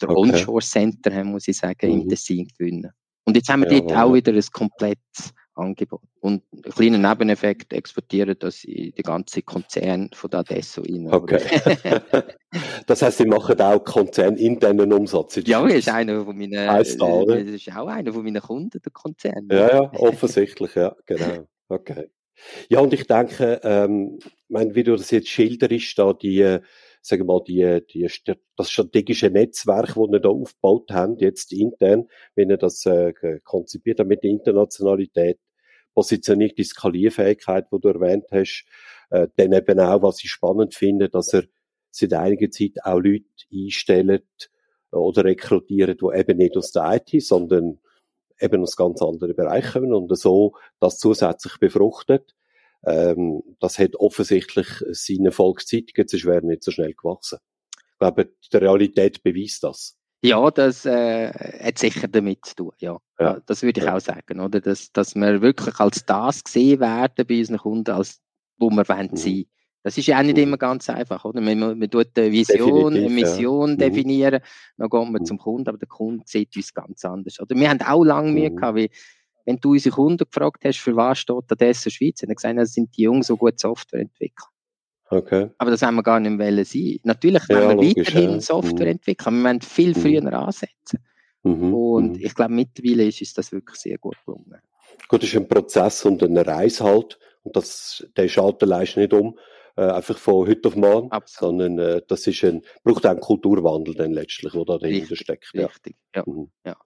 oder okay. Onshore Center, muss ich sagen, mhm. im Tessin gewinnen. Und jetzt haben wir ja, dort auch wieder ein komplettes Angebot. Und ein kleiner Nebeneffekt exportieren das in den ganzen Konzern von der Adesso rein. Okay. das heisst, Sie machen auch konzerninternen Umsatz? Ja, das ist einer von meinen, heißt da, das ist auch einer von meinen Kunden, der Konzern. Ja, ja, offensichtlich, ja, genau. Okay. Ja, und ich denke, ähm, mein, wie du das jetzt schilderst, da die, äh, sagen wir mal, die, die, das strategische Netzwerk, das wir da aufgebaut haben, jetzt intern, wenn ihr das äh, konzipiert habt mit der Internationalität, Positionierung, die Skalierfähigkeit, die du erwähnt hast, äh, dann eben auch, was ich spannend finde, dass er seit einiger Zeit auch Leute einstellt oder rekrutiert, die eben nicht aus der IT, sondern eben aus ganz anderen Bereichen kommen und so das zusätzlich befruchtet. Ähm, das hat offensichtlich seine Volkszeitung, sonst wäre nicht so schnell gewachsen. Ich glaube, die Realität beweist das. Ja, das äh, hat sicher damit zu tun, ja. ja. Das würde ich ja. auch sagen, oder? Dass, dass wir wirklich als das gesehen werden bei unseren Kunden, als wo wir wollen mhm. sein. Das ist ja auch nicht mhm. immer ganz einfach, oder? Man, man tut eine Vision, Definitiv, eine Mission ja. Mhm. definieren, dann geht man mhm. zum Kunden, aber der Kunde sieht uns ganz anders. Oder wir haben auch lange Mühe mhm. gehabt, wie, wenn du unsere Kunden gefragt hast, für was steht der Dessau Schweiz, dann gesagt, das sind die Jungs, so gut Software entwickeln. Okay. Aber das haben wir gar nicht wollen sein. Natürlich ja, wollen wir logisch, weiterhin ja. Software mhm. entwickeln, wir wollen viel früher ansetzen. Mhm. Und ich glaube, mittlerweile ist uns das wirklich sehr gut gelungen. Gut, das ist ein Prozess und eine Reise halt. Und das, der Schalter leist nicht um äh, einfach von heute auf morgen, Absolut. sondern äh, das ist ein, braucht auch einen Kulturwandel dann letztlich, der da dahinter richtig, steckt. Ja. Richtig, ja. Mhm. ja.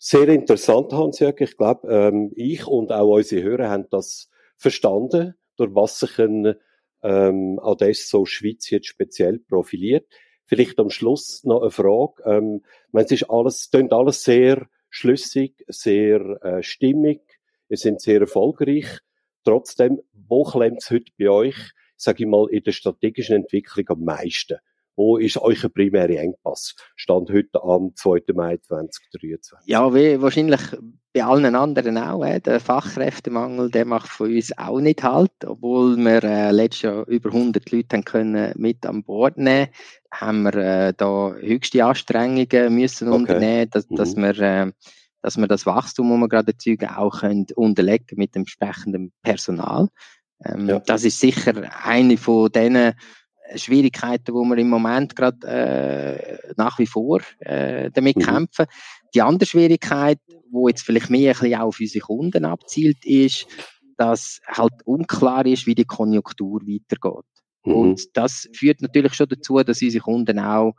Sehr interessant, Hans-Jörg. Ich glaube, ähm, ich und auch unsere Hörer haben das verstanden, durch was sich ein ähm, Adesso Schweiz jetzt speziell profiliert. Vielleicht am Schluss noch eine Frage. Ähm, es ist alles, klingt alles sehr schlüssig, sehr äh, stimmig. Ihr seid sehr erfolgreich. Trotzdem, wo klemmt es heute bei euch, sage ich mal, in der strategischen Entwicklung am meisten? Wo ist euer primärer Engpass? Stand heute am 2. Mai 2023. Ja, wie wahrscheinlich bei allen anderen auch. Äh. Der Fachkräftemangel, der macht von uns auch nicht halt. Obwohl wir äh, letztes Jahr über 100 Leute haben können mit an Bord nehmen haben wir äh, da höchste Anstrengungen müssen okay. unternehmen, dass, mhm. dass wir äh, dass wir das Wachstum, das wir gerade erzeugen, auch können unterlegen mit dem entsprechenden Personal. Ähm, ja. Das ist sicher eine von den Schwierigkeiten, wo wir im Moment gerade äh, nach wie vor äh, damit mhm. kämpfen. Die andere Schwierigkeit, wo jetzt vielleicht mehr ein bisschen auch auf unsere Kunden abzielt, ist, dass halt unklar ist, wie die Konjunktur weitergeht. Mhm. Und das führt natürlich schon dazu, dass unsere Kunden auch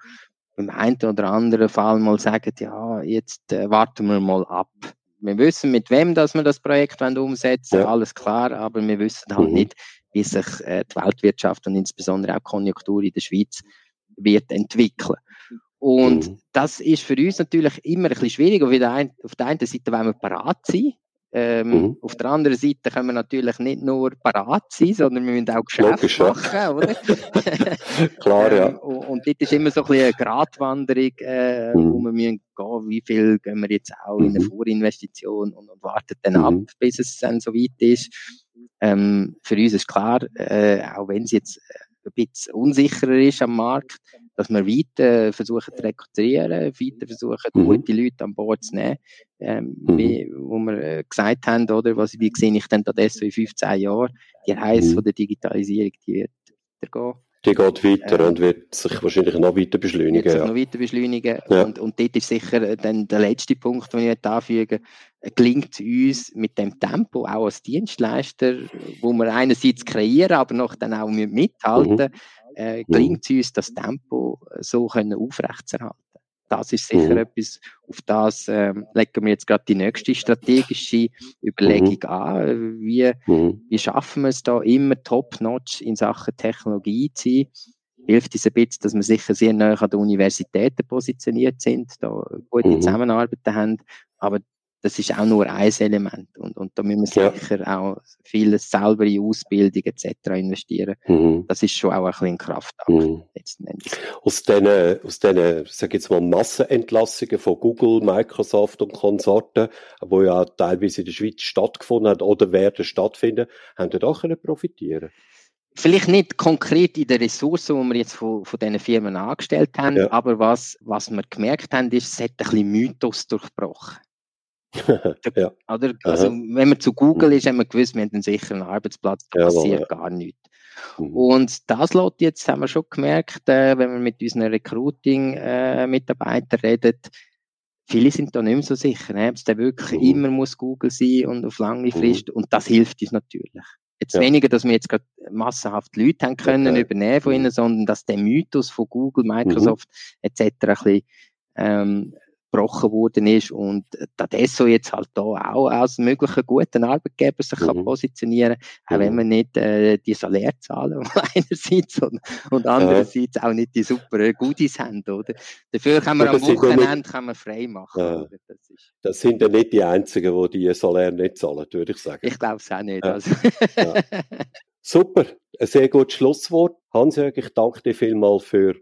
im einen oder anderen Fall mal sagen, ja, jetzt äh, warten wir mal ab. Wir wissen, mit wem dass wir das Projekt umsetzen, ja. alles klar, aber wir wissen halt mhm. nicht, wie sich äh, die Weltwirtschaft und insbesondere auch die Konjunktur in der Schweiz wird entwickeln. Und mhm. das ist für uns natürlich immer ein bisschen schwierig. Auf der, einen, auf der einen Seite wollen wir parat sein. Ähm, mhm. Auf der anderen Seite können wir natürlich nicht nur parat sein, sondern wir müssen auch Geschäft machen, oder? Klar, ja. Ähm, und, und dort ist immer so ein bisschen eine Gratwanderung, äh, mhm. wo wir müssen gehen, wie viel gehen wir jetzt auch in eine mhm. Vorinvestition und, und warten dann ab, mhm. bis es dann so weit ist. Ähm, für uns ist klar, äh, auch wenn es jetzt äh, ein bisschen unsicherer ist am Markt, dass wir weiter versuchen zu rekrutieren, weiter versuchen, mhm. gute Leute an Bord zu nehmen. Ähm, mhm. wie, wo wir äh, gesagt haben, oder, was, wie sehe ich denn das in 15 Jahren? Die Reise mhm. von der Digitalisierung, die wird weitergehen. Die geht weiter ähm, und wird sich wahrscheinlich noch weiter beschleunigen. Wird sich ja. noch weiter beschleunigen. Ja. Und, und dort ist sicher dann der letzte Punkt, den ich anfügen gelingt uns mit dem Tempo, auch als Dienstleister, wo wir einerseits kreieren, aber noch dann auch mithalten, mhm. äh, gelingt mhm. uns das Tempo so können aufrechtzuerhalten das ist sicher mhm. etwas, auf das ähm, legen wir jetzt gerade die nächste strategische Überlegung mhm. an. Wie, mhm. wie schaffen wir es da immer top-notch in Sachen Technologie zu sein? Hilft uns ein bisschen, dass wir sicher sehr nah an den Universitäten positioniert sind, da gute mhm. Zusammenarbeit haben, aber das ist auch nur ein Element. Und, und da müssen wir ja. sicher auch vieles selber in Ausbildung etc. investieren. Mhm. Das ist schon auch ein bisschen Kraftakt mhm. letzten Endes. Aus diesen, aus diesen, sag jetzt mal, Massenentlassungen von Google, Microsoft und Konsorten, wo ja teilweise in der Schweiz stattgefunden hat oder werden stattfinden, haben die auch profitieren Vielleicht nicht konkret in den Ressourcen, die wir jetzt von, von diesen Firmen angestellt haben, ja. aber was, was wir gemerkt haben, ist, es hat ein bisschen Mythos durchbrochen. ja. Oder? Also, wenn man zu Google ist, haben wir gewusst, wir haben einen sicheren Arbeitsplatz, da passiert ja. gar nichts. Mhm. Und das lässt jetzt, haben wir schon gemerkt, äh, wenn wir mit unseren Recruiting-Mitarbeitern äh, reden, viele sind da nicht mehr so sicher, ne? ob es wirklich mhm. immer muss Google sein und auf lange mhm. Frist. Mhm. Und das hilft uns natürlich. Jetzt ja. weniger, dass wir jetzt gerade massenhaft Leute haben können okay. übernehmen von ihnen, mhm. sondern dass der Mythos von Google, Microsoft mhm. etc. ein bisschen ähm, gebrochen worden ist und Tadesso jetzt halt da auch als möglicher guten Arbeitgeber sich mhm. kann positionieren, auch mhm. wenn wir nicht äh, die Salärzahlen einerseits und, und andererseits ja. auch nicht die super Goodies haben, oder? Dafür kann man ja, am Wochenende nicht, kann man frei machen, ja. Das, das, sind ja nicht die Einzigen, die die Salär nicht zahlen, würde ich sagen. Ich glaube es auch nicht. Also. Super, ein sehr gutes Schlusswort. Hans-Jörg, ich danke dir vielmals für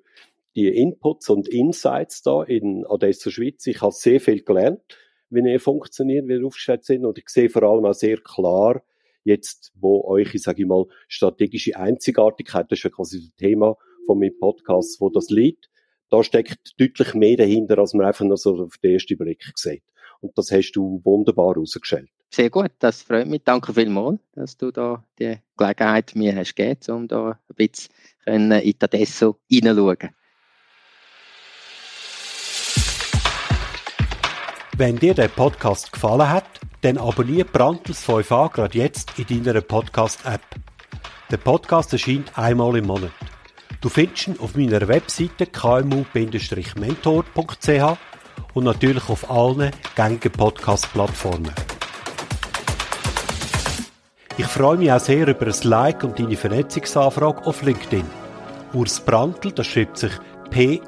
die Inputs und Insights da in Adesso Schweiz. Ich habe sehr viel gelernt, wie ihr funktioniert, wie ihr aufgestellt sind und ich sehe vor allem auch sehr klar, jetzt, wo euch, ich sage mal, strategische Einzigartigkeit, das ist ja quasi das Thema von meinem Podcast, wo das liegt, da steckt deutlich mehr dahinter, als man einfach nur so auf den ersten Blick sieht. Und das hast du wunderbar herausgestellt. Sehr gut, das freut mich. Danke vielmals, dass du da die Gelegenheit mir hast gegeben, um da ein bisschen in die Adesso hineinschauen. Wenn dir der Podcast gefallen hat, dann abonniere Brandtels 5a gerade jetzt in deiner Podcast-App. Der Podcast erscheint einmal im Monat. Du findest ihn auf meiner Webseite kmu-mentor.ch und natürlich auf allen gängigen Podcast-Plattformen. Ich freue mich auch sehr über ein Like und deine Vernetzungsanfrage auf LinkedIn. Urs Brandl, das schreibt sich P-R-A-N-T-L,